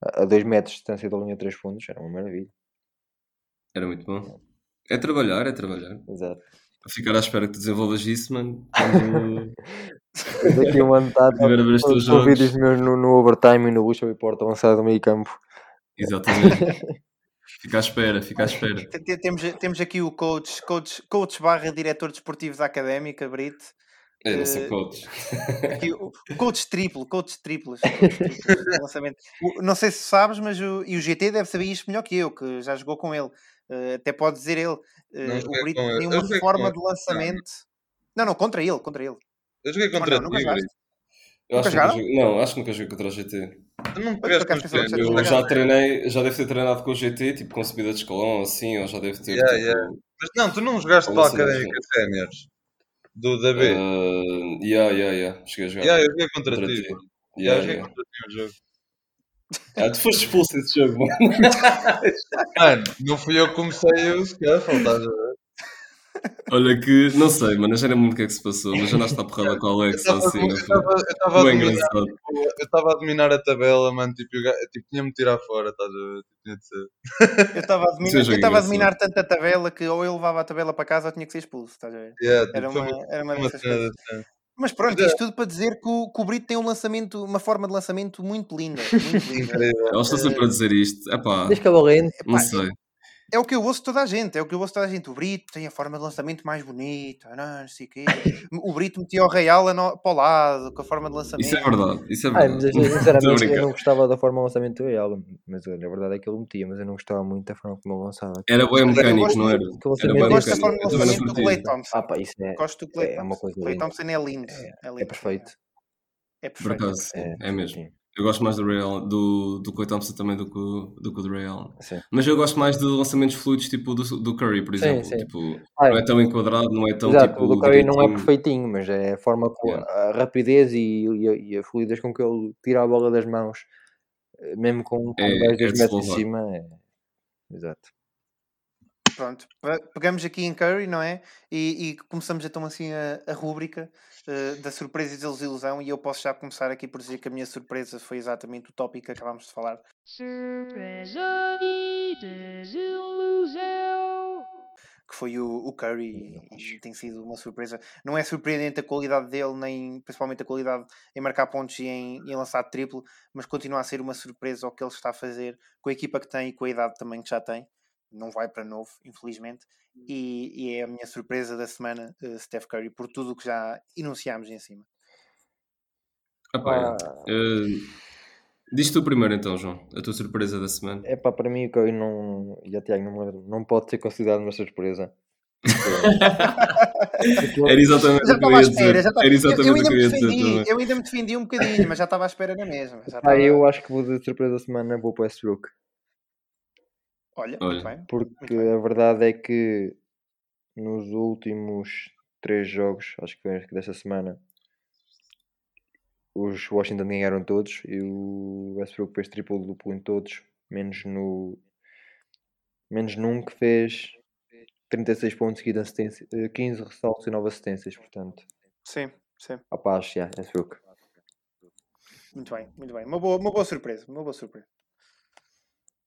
a 2 metros de distância da linha de 3 pontos, era uma maravilha. Era muito bom. É trabalhar, é trabalhar. Exato. A ficar à espera que tu desenvolvas isso, mano. Quando- Daqui a um ano está a ver os teus jogos. vídeos meus no, no overtime e no Lucha Porta lançado do meio campo. Exatamente. Fica à espera, fica à espera. Te- te- Temos, temos aqui o coach, coach, coach barra diretor desportivo da Académica, Brito. Eu não sou Eh, coach. Aqui, o coach triplo, coach triplos. coach triplos, lançamento. Não sei se sabes, mas o, e o GT deve saber isto melhor que eu, que já jogou com ele. Eh, até pode dizer ele. eh, o Brito ele. tem uma forma ele. de lançamento. Não, não, contra ele, contra ele. Eu joguei contra não, ti? Brito. Eu acho Nunca que jogaram? joguei- Não, acho que nunca joguei contra o GT. Tu não que Eu jogaste. já treinei, já deve ter treinado com o GT, tipo com subida de escalão, assim, ou já deve ter. Yeah, tipo, yeah. Mas não, tu não jogaste para a assim, Académica Séniores do da B. Uh, yeah, yeah, yeah. Cheguei a jogar. Yeah, eu joguei contra, contra ti. ti. Eu Yeah, joguei yeah. contra ti um jogo. Ah, tu foste expulso desse jogo, mano. Mano, não fui eu que comecei o Scuffle, estás a ver? Olha que, não sei, mano, já nem muito o que é que se passou, mas já andaste à porrada com o Alex, Eu ou estava assim, eu não estava- foi? eu estava a estava a dominar a tabela, mano, tipo, eu, tipo tinha-me tirar fora, estás a ver? Tipo, Tinha de ser. Eu estava a dominar, Seja eu estava a dominar tanto a tabela que ou eu levava a tabela para casa ou tinha que ser expulso. Estás a ver? Yeah, tipo, Era uma, uma, era uma uma dessas coisas. Mas pronto, Mas é- isto tudo para dizer que o, que o Brito tem um lançamento, uma forma de lançamento muito linda. Muito linda. Eles estão sempre a dizer isto. Epá, Desde que a bola entre, não sei. É o que eu ouço de toda a gente, é o que eu ouço de toda a gente. O Brito tem a forma de lançamento mais bonita, não, não sei o quê. O Brito metia o Real a no- para o lado, com a forma de lançamento. Isso é verdade, isso é Ai, mas verdade. eu, Estou a sinceramente eu não gostava da forma de lançamento do Real, mas olha, a verdade é que ele metia, mas eu não gostava muito da forma como ele lançava. Era bem Eu mecânico, não era? Era bem gosto da forma de lançamento do Clay. Thompson. Ah pá, isso é, Gosto do Clay é uma Thompson. coisa O Clay. Thompson é lindo. É, É, lindo. é perfeito. É Por perfeito. acaso, sim, É, é mesmo. sim, Eu gosto mais do Real, do, do Clay Thompson também do que, do que do Real. sim. Mas eu gosto mais de lançamentos fluidos, tipo do, do Curry, por Sim, exemplo. sim. Tipo, Ah, não é tão enquadrado, não é tão Exato, tipo. o do Curry não é perfeitinho, mas é a forma Yeah. a rapidez e, e, a, e a fluidez com que ele tira a bola das mãos, eh, mesmo com, com É- 10, é 2 de se metros em cima. É... Exato. Pronto, pe- pegamos aqui em Curry, não é? E, e começamos então assim a, a rúbrica eh, da surpresa e desilusão. E eu posso já começar aqui por dizer que a minha surpresa foi exatamente o tópico que acabámos de falar, Surpresa e desilusão. que foi o, o Curry. E, e tem sido uma surpresa. Não é surpreendente a qualidade dele, nem principalmente a qualidade em marcar pontos e em, em lançar triplo, mas continua a ser uma surpresa o que ele está a fazer com a equipa que tem e com a idade também que já tem. Não vai para novo, infelizmente. E, e é a minha surpresa da semana, eh, Steph Curry, por tudo o que já enunciámos em cima. Ah, pá, Pá, é. Eh, diz tu primeiro então, João, a tua surpresa da semana. é pá, para mim o Curry não, e a Tiago não, me lembro, não pode ser considerado uma surpresa. Era exatamente Já o que eu ia dizer. já eu, ainda me dizer defendi, também. eu ainda me defendi um bocadinho, mas já estava à espera na mesma. Já estava... eu acho que vou de surpresa da semana, vou para o Westbrook. Olha, Olha. muito bem. Porque Muito bem. a verdade é que nos últimos três jogos, acho que foi desta semana, os Washington ganharam todos e o Westbrook fez triplo duplo em todos, menos no menos num que fez 36 pontos seguidos, assistência, eh, 15 ressaltos e 9 assistências, portanto, Sim, sim. a paz, já, Westbrook. Muito bem, muito bem. Uma boa, uma boa surpresa, uma boa surpresa.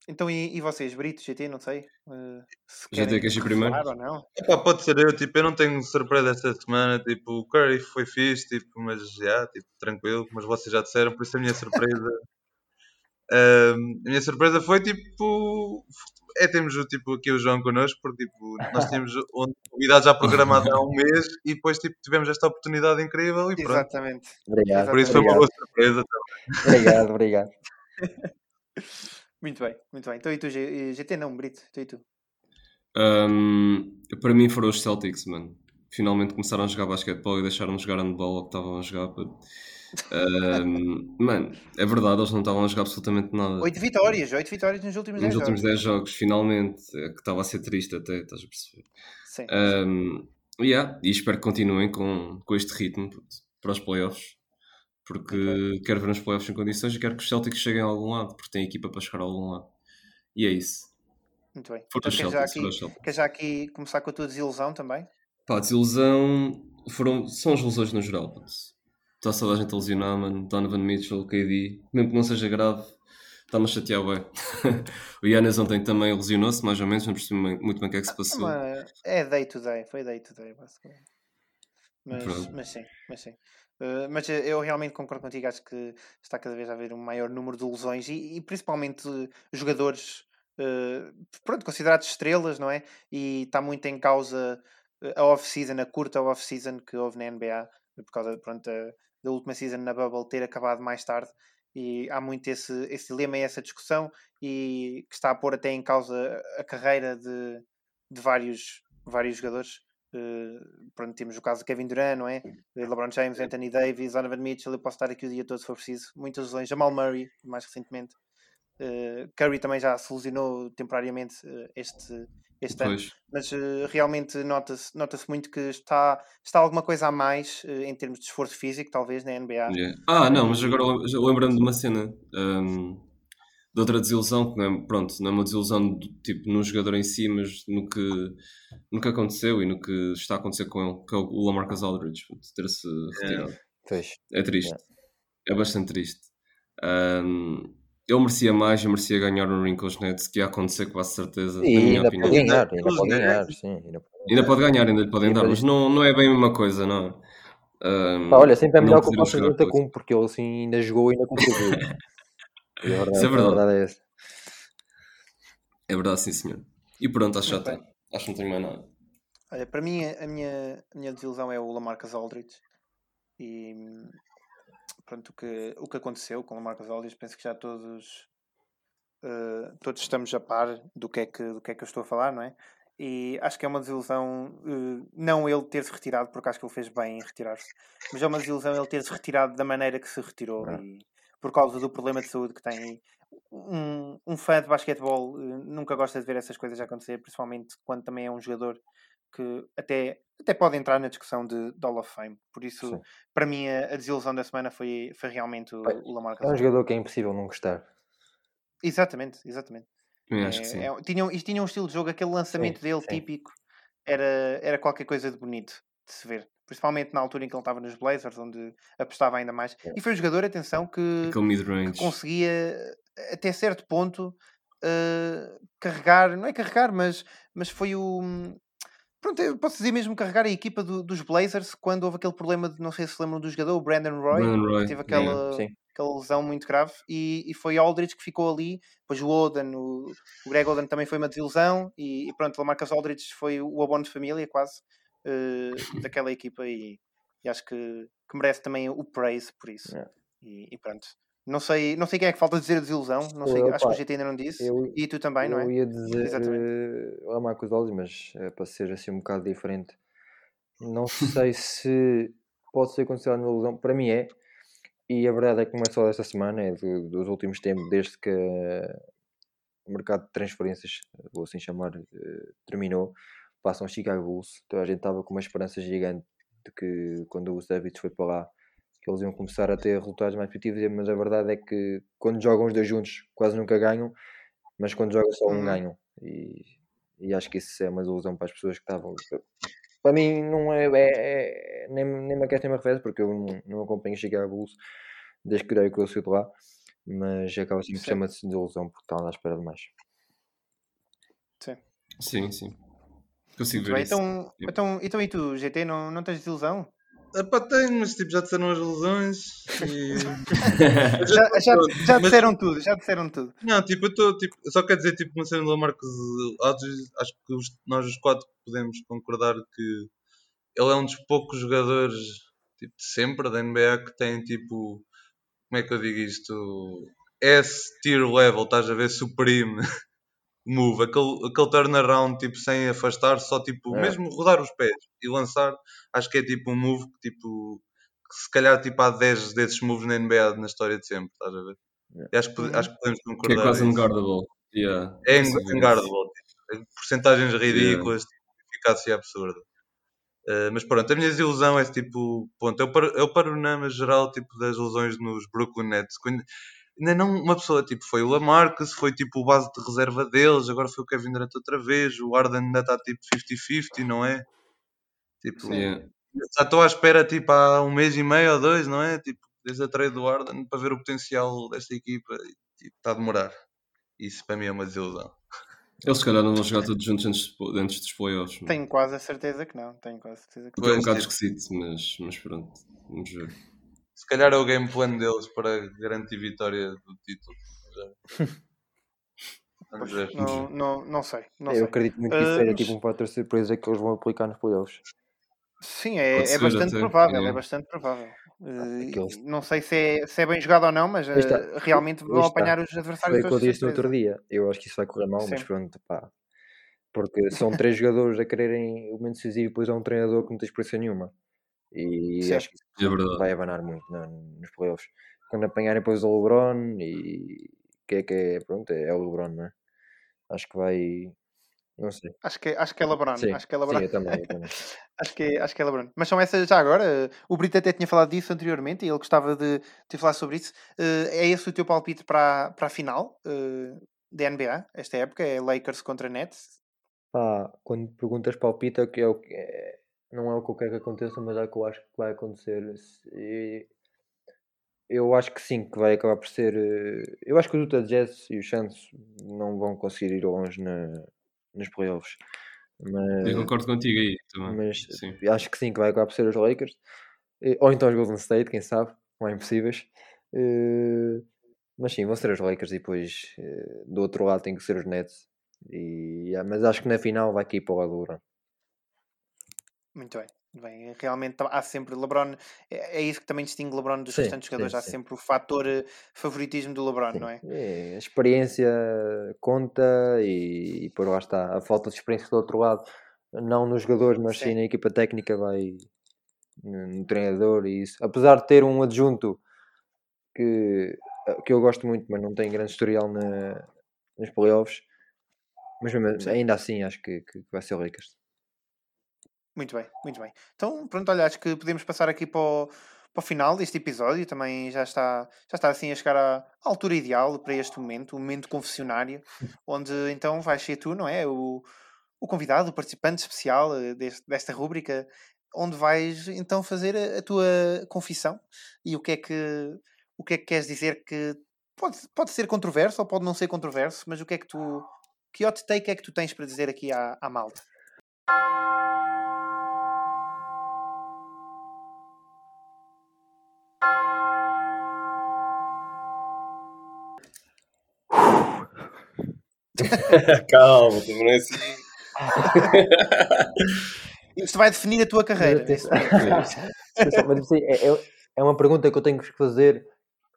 Então, e, e vocês, Brito, GT, não sei? eh, se GT, querem ir primeiro? ou não? Epá, pode ser eu, tipo, eu não tenho surpresa esta semana, tipo, o Curry foi fixe, tipo, mas já, tipo, tranquilo, mas vocês já disseram, por isso a minha surpresa. ahm, a minha surpresa foi tipo. É termos o, tipo, aqui o João connosco, porque tipo, nós tínhamos um convidado já programado há um mês e depois tipo, tivemos esta oportunidade incrível e pronto. Exatamente. Obrigado, Por isso foi uma obrigado, boa surpresa. obrigado, obrigado. Muito bem, muito bem. Então, e tu, GT, não, Brito, tu e tu. Ahm, para mim foram os Celtics, mano. Finalmente começaram a jogar basquetebol e deixaram de jogar handball ao que estavam a jogar. Ahm, mano, é verdade, eles não estavam a jogar absolutamente nada. Oito vitórias, oito vitórias nos últimos Nos 10 últimos jogos. 10 jogos, finalmente, é que estava a ser triste até, estás a perceber? Sim. Um, yeah, e espero que continuem com, com este ritmo para os playoffs, porque quero ver os playoffs em condições e quero que os Celtics cheguem a algum lado, porque têm equipa para chegar a algum lado. E é isso. Muito bem. Então, os queres já, aqui, queres já aqui começar com a tua desilusão também? Pá, desilusão foram, são as lesões no geral. Está toda a gente a lesionar, mano. Donovan Mitchell, KD, mesmo que não seja grave, está-me a chatear bem. o Yannis ontem também lesionou-se, mais ou menos, não percebi muito bem o que é que se passou. Mas é day to day, foi day to day, basicamente. Mas, mas sim, mas sim. Uh, mas eh, eu realmente concordo contigo, acho que está cada vez a haver um maior número de lesões e, e principalmente eh, jogadores eh, pronto, considerados estrelas, não é? E está muito em causa eh, a off-season, a curta off-season que houve na NBA, por causa pronto, da última season na Bubble ter acabado mais tarde. E há muito esse, esse dilema e essa discussão, e que está a pôr até em causa a carreira de, de vários, vários jogadores. Eh, pronto, temos o caso de Kevin Durant, não é? Eh, LeBron James, Anthony Davis, Donovan Mitchell. Eu posso estar aqui o dia todo se for preciso. Muitas lesões. Jamal Murray, mais recentemente. Eh, Curry também já se lesionou temporariamente eh, este, este ano. Pois. Mas eh, realmente nota-se nota muito que está, está alguma coisa a mais em termos de esforço físico, talvez, na NBA. Yeah. Ah, não, mas agora lembrando de uma cena um, de outra desilusão, que não é, pronto, não é uma desilusão do, tipo, no jogador em si, mas no que, no que aconteceu e no que está a acontecer com ele, que é o Lamarcus Aldridge, ter-se retirado. Pois. É triste. É bastante triste. Um, ele merecia mais, eu merecia ganhar um ring com os Nets, que ia acontecer com quase certeza, E na minha ainda opinião. pode ganhar, ainda pode ganhar, sim. Ainda pode Ainda pode ganhar, ainda lhe podem Sim, dar, mas não, não é bem a mesma coisa, não é? Um, Pá, olha, sempre é melhor que o junta coisa. com porque ele assim ainda jogou e ainda contribuiu. E a verdade, Isso é a verdade. verdade é essa. É verdade, sim, senhor. E pronto, acho que já. Acho que não tenho mais nada. Olha, para mim, a minha, a minha desilusão é o Lamarcus Aldridge. E pronto, o que, o que aconteceu com o Lamarcus Aldridge, penso que já todos, eh, todos estamos a par do que, é que, do que é que eu estou a falar, não é? E acho que é uma desilusão eh, não ele ter-se retirado, porque acho que ele fez bem em retirar-se, mas é uma desilusão ele ter-se retirado da maneira que se retirou Ah. e por causa do problema de saúde que tem. Um, um fã de basquetebol eh, nunca gosta de ver essas coisas acontecer, principalmente quando também é um jogador que até, até pode entrar na discussão de, de Hall of Fame. Por isso, Sim. para mim, a, a desilusão da semana foi, foi realmente o, Bem, o Lamarcus É um jogador que é impossível não gostar. Exatamente, exatamente. Também acho que sim. É, é, tinha, isto tinha um estilo de jogo, aquele lançamento dele sim. típico era, era qualquer coisa de bonito de se ver. Principalmente na altura em que ele estava nos Blazers, onde apostava ainda mais. É. E foi um jogador, atenção, que, que conseguia até certo ponto uh, carregar, não é carregar, mas, mas foi o. Pronto, eu posso dizer mesmo carregar a equipa do- dos Blazers quando houve aquele problema de, não sei se lembram do jogador, o Brandon Roy, Brandon Roy, que teve aquela, Sim. aquela lesão muito grave e, e foi Aldridge que ficou ali, depois o Oden, o, o Greg Oden também foi uma desilusão e, e pronto, o Lamarcus Aldridge foi o abono de família quase uh, daquela equipa e, e acho que, que merece também o praise por isso. É. E, e pronto. Não sei, não sei quem é que falta dizer a desilusão. Não sei, Eu, acho que o GT ainda não disse. eu- E tu também, não eu é? ia dizer Exatamente. eh, o Marcos Olhos, mas eh, para ser assim um bocado diferente. Não sei se pode ser considerado uma ilusão. Para mim é. E a verdade é que não é só desta semana, é do- dos últimos tempos, desde que o mercado de transferências, vou assim chamar, eh, terminou. Passam Chicago Bulls. Então a gente estava com uma esperança gigante de que quando o Davids foi para lá, que eles iam começar a ter resultados mais positivos, mas a verdade é que quando jogam os dois juntos quase nunca ganham, mas quando joga só um Uhum. ganham. E, e acho que isso é uma ilusão para as pessoas que estavam. Para mim, não é. é- é- nem, nem me aquece nem me arrefece, porque eu não, não acompanho o Chicago Bulls desde que eu saí de lá, mas acaba sempre por ser uma desilusão porque estava à espera de mais. Sim. Sim, sim. Consigo Muito ver bem. isso. Então, então, então e tu, GT, não, não tens desilusão? Epá, tenho, mas tipo, já disseram as ilusões e... Já, já, já Mas- disseram tudo, já disseram tudo. Não, tipo, eu estou, tipo, só quer dizer, tipo, uma cena do Marcos acho que os- nós os quatro podemos concordar que ele é um dos poucos jogadores, tipo, de sempre da NBA que tem, tipo, como é que eu digo isto? S-tier level, estás a ver, supreme move, aquele, aquele turnaround, tipo, sem afastar, só, tipo, É. mesmo rodar os pés e lançar, acho que é, tipo, um move que, tipo, que se calhar, tipo, há 10 desses moves na NBA na história de sempre, estás a ver? E acho, que, acho que podemos Que é concordar quase unguardable. Yeah. É enguardable. Tipo, porcentagens ridículas, tipo, eficácia absurda. Uh, mas pronto, a minha desilusão é tipo, ponto, eu paro, eu paro na geral tipo, das ilusões nos Brooklyn Nets. Ainda não uma pessoa, tipo, foi o Lamarcus, foi tipo o base de reserva deles, agora foi o Kevin Durant outra vez, o Arden ainda está tipo 50-50, não é? Tipo, Yeah. já estou à espera tipo há um mês e meio ou dois, não é? Tipo, desde a trade do Arden para ver o potencial desta equipa e tipo, está a demorar. Isso para mim é uma desilusão. Eles se calhar não vão jogar todos juntos antes, antes dos playoffs. mano. Tenho quase a certeza que não. Tenho quase a certeza que O que é um bocado tipo- esquisito, mas, mas pronto. Vamos ver. Se calhar é o game plan deles para garantir vitória do título. Já. Vamos ver. não. Não, não, sei. Não eu sei. acredito muito que isso Ah, seja mas- tipo um fator surpresa que eles vão aplicar nos playoffs. Sim, é, é ser bastante até, provável, é yeah. bastante provável. Aqueles- Não sei se é, se é bem jogado ou não, mas está. eh, realmente vão apanhar os Foi adversários o que eu disse no outro dia. Eu acho que isso vai correr mal, mas Sim. pronto, pá. Porque são três jogadores a quererem o momento decisivo e depois há um treinador que não tem experiência nenhuma. E Sim. acho que É isso verdade. vai abanar muito na- nos playoffs. Quando apanharem depois o LeBron e que é que é, pronto, é o LeBron, não é? Acho que vai. Não sei. Acho que, acho que é LeBron. Sim, Acho que é sim, LeBron. eu também, eu também. Acho que, é- acho que é LeBron. Mas são essas já agora. O Brito até tinha falado disso anteriormente e ele gostava de ter falado sobre isso. Eh, É esse o teu palpite para, para a final eh, da NBA, esta época? É Lakers contra Nets? Pá, quando perguntas palpita, que é o que é- não é o que eu quero que aconteça, mas é o que eu acho que vai acontecer. Se- Eu acho que sim, que vai acabar por ser. eh, Eu acho que os Utah Jazz e os Suns não vão conseguir ir longe na, nos playoffs. Mas, Eu concordo contigo aí também. mas Sim. acho que sim, que vai acabar por ser os Lakers. Eh, Ou então os Golden State, quem sabe, não é impossíveis. Eh, Mas sim, vão ser os Lakers e depois do outro lado tem que ser os Nets. E, ah, mas acho que na final vai cair para o lado do. Muito bem. Bem, realmente há sempre LeBron, é, é isso que também distingue LeBron dos Sim, restantes jogadores. sim, Há sim. sempre o fator eh, favoritismo do LeBron, não é? é, a experiência conta e, e por lá está. A falta de experiência do outro lado, não nos jogadores, mas sim, na equipa técnica, vai no, no treinador e isso. Apesar de ter um adjunto que, que eu gosto muito, mas não tem grande historial na, nos playoffs, mas mesmo- ainda assim acho que, que vai ser o Lakers. Muito bem, muito bem. Então, pronto, olha, acho que podemos passar aqui para o, para o final deste episódio. Também já está, já está assim a chegar à, à altura ideal para este momento, o momento confessionário, onde então vais ser tu, não é? O, o convidado, o participante especial eh, deste, desta rúbrica, onde vais então fazer a, a tua confissão e o que é que o que é que queres dizer que pode, pode ser controverso ou pode não ser controverso, mas o que é que tu que hot take é que tu tens para dizer aqui à, à malta? Calma, também não é assim. Isto vai definir a tua carreira. Atenção, mas assim, é, é- é uma pergunta que eu tenho que fazer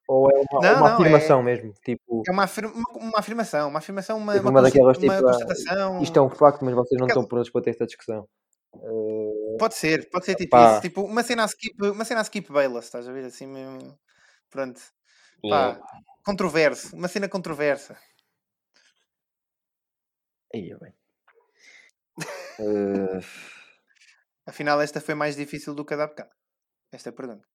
Ou é uma, Não, uma não, afirmação mesmo? Tipo, É uma, afir- uma, uma afirmação, uma afirmação, uma, tipo uma, uma daquelas uma tipo, constatação. isto é um facto, mas vocês não Aquela- estão prontos para ter esta discussão. Eh, Pode ser, pode ser tipo Pá. isso. Tipo, uma cena a skip, uma cena a skip Bayless, estás a ver? Assim mesmo. Pronto. Pá, controverso, uma cena controversa. Aí, bem. Eh, Afinal, esta foi mais difícil do que a da bocado. Esta pergunta.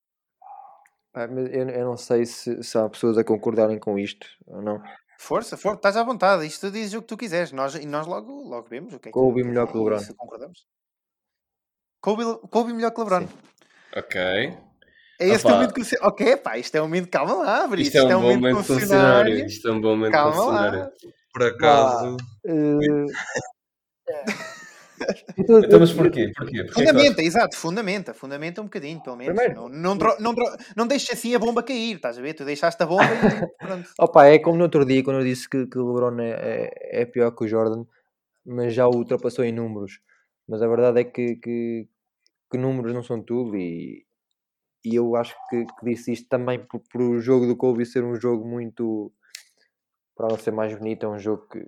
pá, mas eu, eu não sei se, se há pessoas a concordarem com isto ou não. Força, força, estás à vontade. Isto tu dizes o que tu quiseres. Nós, e nós logo, logo vemos o que é que é melhor que o LeBron. se concordamos. Kobe, Kobe melhor que o LeBron. Ok. É esse Opa. teu momento que Ok, pá, isto é um momento. Calma lá, Brice. Isto é um bom momento de funcionário. Isto é um bom momento funcionário. lá. Por acaso, Eh, Então, mas porquê? Porquê? Porquê Fundamenta, exato, fundamenta, fundamenta um bocadinho, pelo menos. Primeiro- Não, não, não, não deixes assim a bomba cair, estás a ver? Tu deixaste a bomba e pronto. Opa, é como no outro dia quando eu disse que, que o LeBron é, é, é pior que o Jordan, mas já o ultrapassou em números. Mas a verdade é que, que, que números não são tudo e, e eu acho que, que disse isto também por o jogo do Kobe ser um jogo muito para ela ser mais bonito, é um jogo que,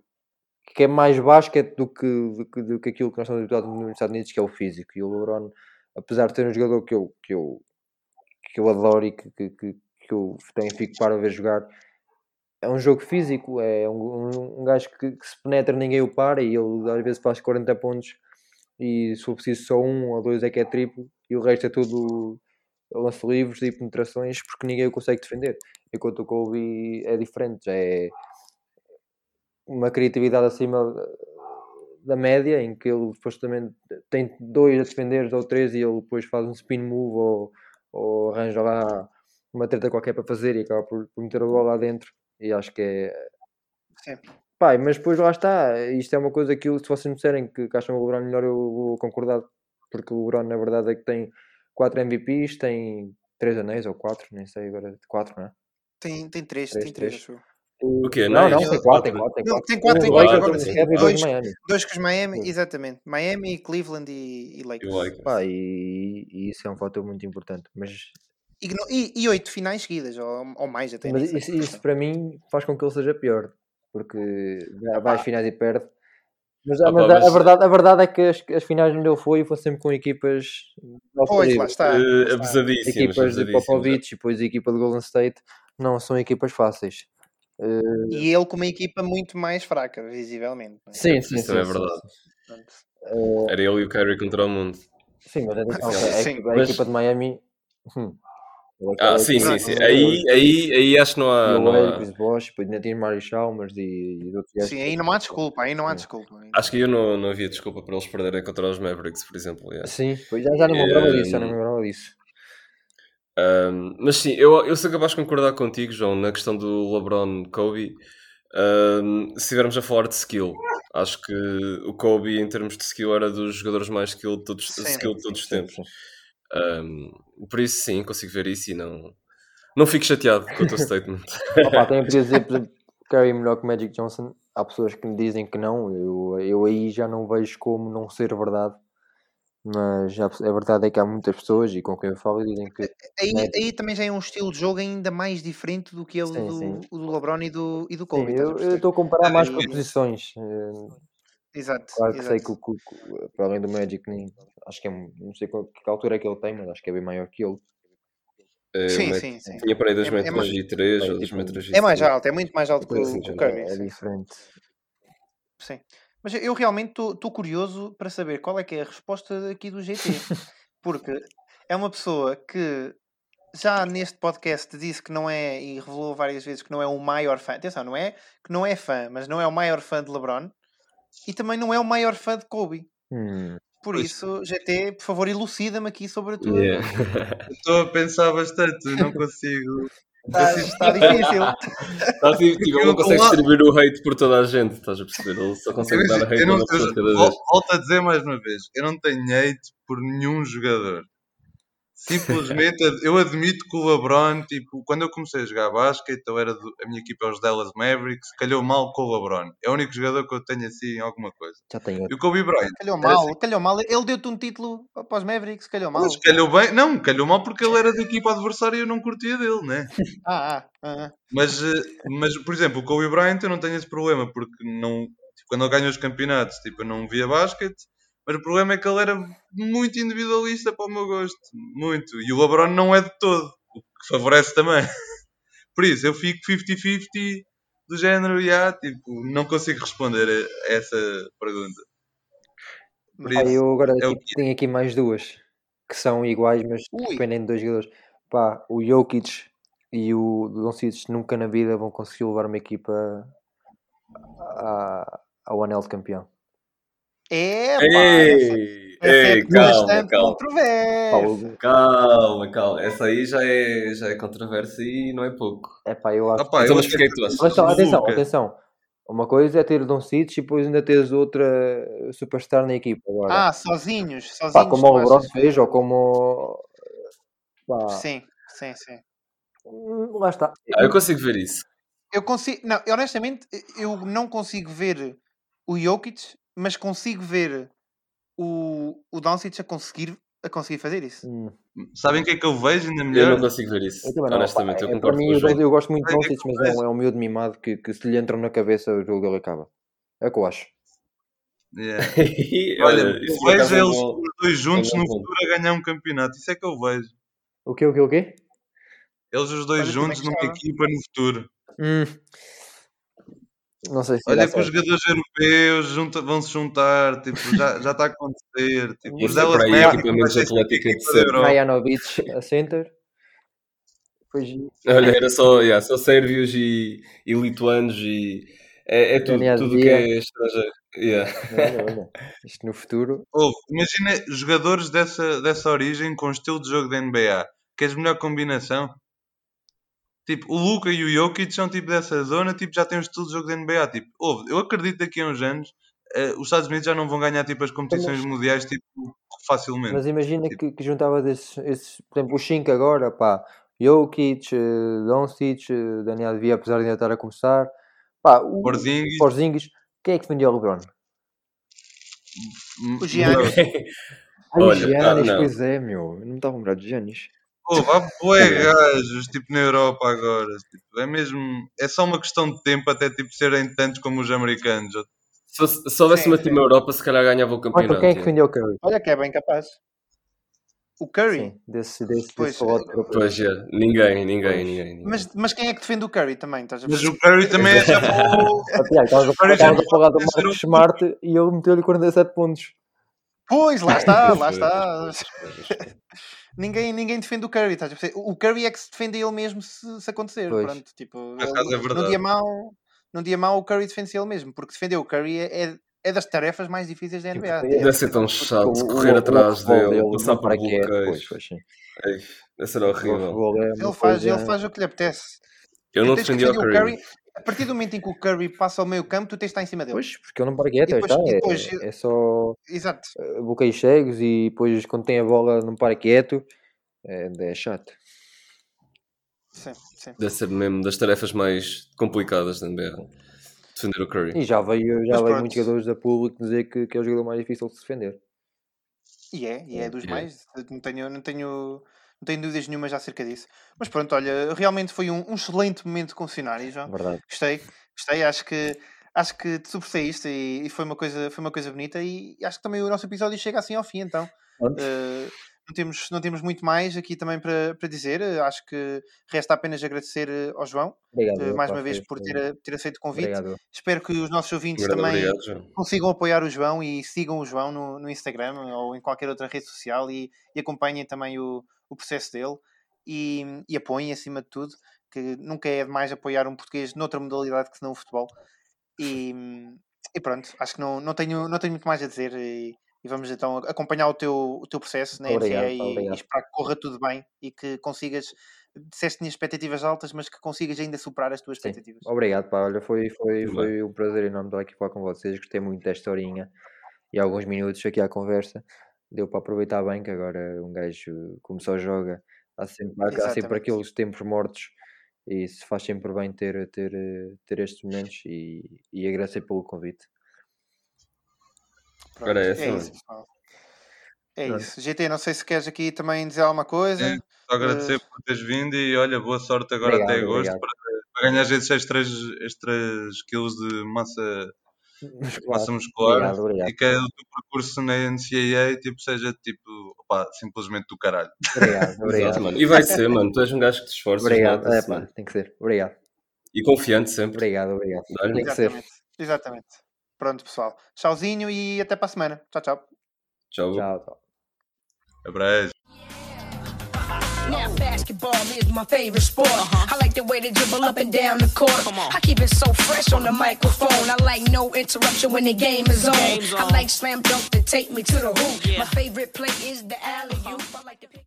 que é mais basquete do que, do, que, do que aquilo que nós estamos habituados nos Estados Unidos, que é o físico. E o LeBron, apesar de ser um jogador que eu, que eu, que eu adoro e que, que, que, que eu tenho, fico para ver jogar, é um jogo físico, é um, um, um gajo que, que se penetra, ninguém o para e ele às vezes faz 40 pontos e se for preciso só um ou dois é que é triplo e o resto é tudo lance livres e penetrações porque ninguém o consegue defender. Enquanto o Kobe é diferente, já é uma criatividade acima da média em que ele depois também tem dois a defender ou três e ele depois faz um spin move ou, ou arranja lá uma treta qualquer para fazer e acaba por, meter a bola lá dentro e acho que é Sim. Pai, mas depois lá está, isto é uma coisa que eu, se vocês me disserem que, que acham o LeBron melhor, eu vou concordar, porque o LeBron na verdade é que tem 4 MVPs, tem 3 anéis ou 4, nem sei agora, 4, não é? Tem, tem três, Três, tem três, três. acho eu. O quê? Não, Não, tem 4, tem 4, tem Não, 4. tem quatro, tem um quatro, Lakers, agora um sim. Cavs e dois Dois, de Miami. dois com os Miami, Sim. exatamente. Miami, Cleveland e, e Lakers. Like. Pá, e, e isso é um fator muito importante, mas, E, e, e oito finais seguidas, ou, ou mais até. mas isso, isso para mim faz com que ele seja pior, porque vai- às finais e perde. Mas, a- Ah, pá, mas a- a, mas- verdade, a verdade é que as, as finais onde ele foi foram sempre com equipas Pois, lá está. Eh, lá está. abusadíssimas. equipas de. Popovich e depois a equipa de Golden State não são equipas fáceis. Eh, E ele com uma equipa muito mais fraca, visivelmente. é? sim, sim, Isso sim, é sim, verdade. Eh, Era ele e o Kyrie contra o mundo. sim, mas atenção, Sim, a, sim, equipa, a mas- equipa de Miami. hum, Ah, sim, sim, sim. Aí, aí, aí acho que não há. Não há... Chris Bosh, depois ainda tinha Mari Chalmers e, e. Sim, aí não há desculpa, aí não há Sim. desculpa. Acho que eu não, não havia desculpa para eles perderem contra os Mavericks, por exemplo. yeah. Sim, pois já, já não me lembrava disso, já não me lembrava disso. Um, mas sim, eu, eu sou capaz de concordar contigo, João, na questão do LeBron Kobe. Um, se estivermos a falar de skill, acho que o Kobe, em termos de skill, era dos jogadores mais skill de todos, Sim, skill de todos os Sim, tempos. sim. Um, por isso, sim, consigo ver isso e não, não fico chateado com o teu statement. Opa, também podia dizer, por exemplo, Curry melhor que Magic Johnson. Há pessoas que me dizem que não, eu, eu aí já não vejo como não ser verdade. Mas já, a verdade é que há muitas pessoas e com quem eu falo dizem que Aí, Magic- aí também já é um estilo de jogo ainda mais diferente do que é o, Sim, do, sim. o do LeBron e do, e do Sim, Kobe. estás a eu estou a comparar mais com posições. Eh, Exato. Claro que sei exato. que, o- que o- para além do Magic, nem, acho que é, um- não sei qual, que altura é que ele tem, mas acho que é bem maior que ele. Eh, Sim, sim, sim. Tinha para aí 2 É- é metros mais- e 3 é ou 2 tipo- metros e É mais alto, é muito mais alto que o, Sim, que o Curry. é diferente. Sim. Mas eu realmente estou curioso para saber qual é que é a resposta aqui do GT. Porque é uma pessoa que já neste podcast disse que não é, e revelou várias vezes que não é o maior fã. Atenção, não é que não é fã, mas não é o maior fã de LeBron. E também não é o maior fã de Kobe. Hum, Por Pois. isso, GT, por favor, elucida-me aqui sobre a tua. Yeah. estou a pensar bastante, não consigo. Está, está difícil. Tá, tipo, tipo, ele não consegue distribuir o hate por toda a gente, estás a perceber? Ele só consegue dar hate eu a não, pessoa de cada eu- vez. vol- volto a dizer mais uma vez, eu não tenho hate por nenhum jogador. Simplesmente, eu admito que o LeBron, tipo, quando eu comecei a jogar basquete, eu era do- a minha equipa é os Dallas Mavericks, calhou mal com o LeBron. É o único jogador que eu tenho assim em alguma coisa. Já tem E o Kobe Bryant. Calhou mal, assim, calhou mal. Ele deu-te um título para os Mavericks, calhou mal. Mas calhou bem, não, calhou mal porque ele era da equipa adversária e eu não curtia dele, né? Ah, ah, ah, ah. Mas, eh, mas, por exemplo, o Kobe Bryant eu não tenho esse problema, porque não, tipo, quando ele ganha os campeonatos, tipo, eu não via basquete, mas o problema é que ele era muito individualista para o meu gosto, muito. E o LeBron não é de todo, o que favorece também. Por isso, eu fico 50-50 do género, e ah, tipo, não consigo responder a essa pergunta. Por Pá, isso, eu agora é tipo, tenho aqui mais duas que são iguais, mas Ui. dependem de dois jogadores. Pá, o Jokic e o Doncic nunca na vida vão conseguir levar uma equipa a- ao anel de campeão. É, essa, Ei, é calma, calma. Pá, controversa. o- Calma, calma. Essa aí já é, já é controversa e não é pouco. é pá, eu acho ah, pá, Então, eu mas até porquê é que tu? Mas só, atenção, Luka. atenção. Uma coisa é ter o Doncic e depois ainda teres outra superstar na equipa. Agora, Ah, sozinhos, sozinhos. pá, como o achas? fez ou como. Pá, Sim, sim, sim. hum, lá está. Ah, eu consigo ver isso. Eu consigo, não, honestamente, eu não consigo ver o Jokic, mas consigo ver o, o Doncic a conseguir, a conseguir fazer isso. Hum, Sabem o que é que eu vejo ainda Eu melhor? não consigo ver isso. eu não, Honestamente, eu é, concordo mim, com o eu, eu gosto muito de Sabem o que é Doncic, eu mas é um, é um miúdo mimado que, que se lhe entram na cabeça o jogo ele acaba. É o que eu acho. Yeah. Olha, eu vejo é eles bom. os dois juntos é no futuro a ganhar um campeonato. Isso é que eu vejo. O quê, o quê, o quê? Eles os dois Olha, juntos numa equipa no futuro. Hum, não sei se Olha que os jogadores europeus junta- vão se juntar, tipo, já, já está a acontecer. Tipo, os é para aí, Mavericks equipamentos a atléticos de sempre. Europa. Marjanovic a center. Depois Olha, era só, yeah, só sérvios e, e lituanos e é, é tudo, tudo que é estrangeiro. Yeah. Olha, olha. Isto no futuro. Ouve, imagina jogadores dessa, dessa origem com estilo de jogo da NBA. Queres melhor combinação? Tipo, o Luca e o Jokic são tipo dessa zona, tipo, já têm um estilo de jogo da NBA. Tipo, ouve, eu acredito que daqui a uns anos eh, os Estados Unidos já não vão ganhar tipo as competições mundiais tipo, facilmente. Mas imagina que, que juntava desses, esses, por exemplo, os 5 agora, pá, Jokic, eh, Doncic, eh, Daniel Via, apesar de ainda estar a começar, pá, o Porzingis, Porzingis, quem é que defendia o LeBron? O Giannis. Ai, o Olha, Giannis, ah, não. pois é, meu, eu não estava a lembrar de Giannis. Ouve, há bué gajos tipo, na Europa agora. Tipo, é mesmo. É só uma questão de tempo até tipo, serem tantos como os americanos. Se, fosse- se houvesse Sim, uma sim. Team Europa, se calhar ganhava o Ah, então campeonato. quem é que defendia o Curry? Olha que é bem capaz. O Curry? Sim, desse, desse, Pois, desse europeu. Pois, yeah. ninguém, ninguém, Pois. ninguém. ninguém. Mas, mas quem é que defende o Curry também? Estás a Mas o Curry também é já bom. Estavas a falar do pode ser Marcos um- Smart e ele meteu-lhe 47 pontos. Pois, lá está, lá está. Ninguém, ninguém defende o Curry, estás a perceber? O Curry é que se defende ele mesmo se, se acontecer. Pois. Pronto, tipo, ele- é num dia mau, num dia mau o Curry defende-se ele mesmo, porque defender o Curry é, é, é das tarefas mais difíceis da NBA. porque- Deve ser tão chato O- o- correr o atrás off-ball dele, dele passar Pois, bloqueios. Deve ser O horrível. é Ele faz, coisa- ele faz o que lhe apetece. Eu não defendia o defender Curry. A partir do momento em que o Curry passa ao meio campo, tu tens de estar em cima dele. Pois, porque ele não para quieto, depois- está, é, depois- é só Exato. eh, bloqueios cegos e depois quando tem a bola não para quieto. É, é chato. Sim, sim. Deve ser mesmo das tarefas mais complicadas da NBA. Defender o Curry. E já veio, já Mas veio muitos jogadores da público dizer que, que é o jogador mais difícil de se defender. E é, e é dos É. mais. Não tenho, não, tenho, não tenho dúvidas nenhumas acerca disso. Mas pronto, olha, realmente foi um, um excelente momento com o Funcionário, João. Verdade. Gostei, gostei, acho que acho que te sobressaíste e, e foi, uma coisa, foi uma coisa bonita e acho que também o nosso episódio chega assim ao fim, então. Pronto. Não, temos, não temos muito mais aqui também para, para dizer. Eh, Acho que resta apenas agradecer eh, ao João, Obrigado. eh, mais uma vez, por ter, ter aceito o convite. Obrigado. Espero que os nossos ouvintes também obrigado, João. consigam apoiar o João e sigam o João no, no Instagram ou em qualquer outra rede social e, e acompanhem também o, o processo dele e, e apoiem acima de tudo, que nunca é demais apoiar um português noutra modalidade que senão o futebol. E, e pronto, acho que não, não, tenho, não tenho muito mais a dizer e, e vamos então acompanhar o teu, o teu processo na Obrigado, NCA e, obrigado. e esperar que corra tudo bem e que consigas, disseste tinhas expectativas altas, mas que consigas ainda superar as tuas Sim. expectativas. Obrigado, pá. Olha, foi, foi, foi um prazer enorme estar aqui a falar com vocês. Gostei muito desta horinha e alguns minutos aqui à conversa. deu para aproveitar bem, que agora um gajo começou a joga, há sempre, há, sempre aqueles tempos mortos e se faz sempre bem ter, ter, ter estes momentos e, e agradecer pelo convite. Pronto, Agora é é essa, mano. isso. É isso. GT, não sei se queres aqui também dizer alguma coisa. É, Só agradecer por teres vindo e olha, boa sorte agora Obrigado, até agosto para, para ganhar esses extras, extras quilos de massa, massa muscular Obrigado, obrigado. e que o teu percurso na NCAA tipo, seja tipo, opá, simplesmente do caralho. Obrigado, Exato, obrigado. mano. E vai ser, mano. Tu és um gajo que te esforças. Obrigado, é mano. tem que ser. Obrigado, E confiante sempre. obrigado, obrigado. Tem que ser. Exatamente. Pronto, pessoal. Tchauzinho e até para a semana. Tchau, tchau. Tchau. Tchau, tchau. Abraço. Now basketball is my favorite sport. I like the way they dribble up and down the court. I keep it so fresh on the microphone. I like no interruption when the game is on. Game's I on. like slam dunk to take me to the hoop. Yeah. My favorite play is the alley oop. I like to pick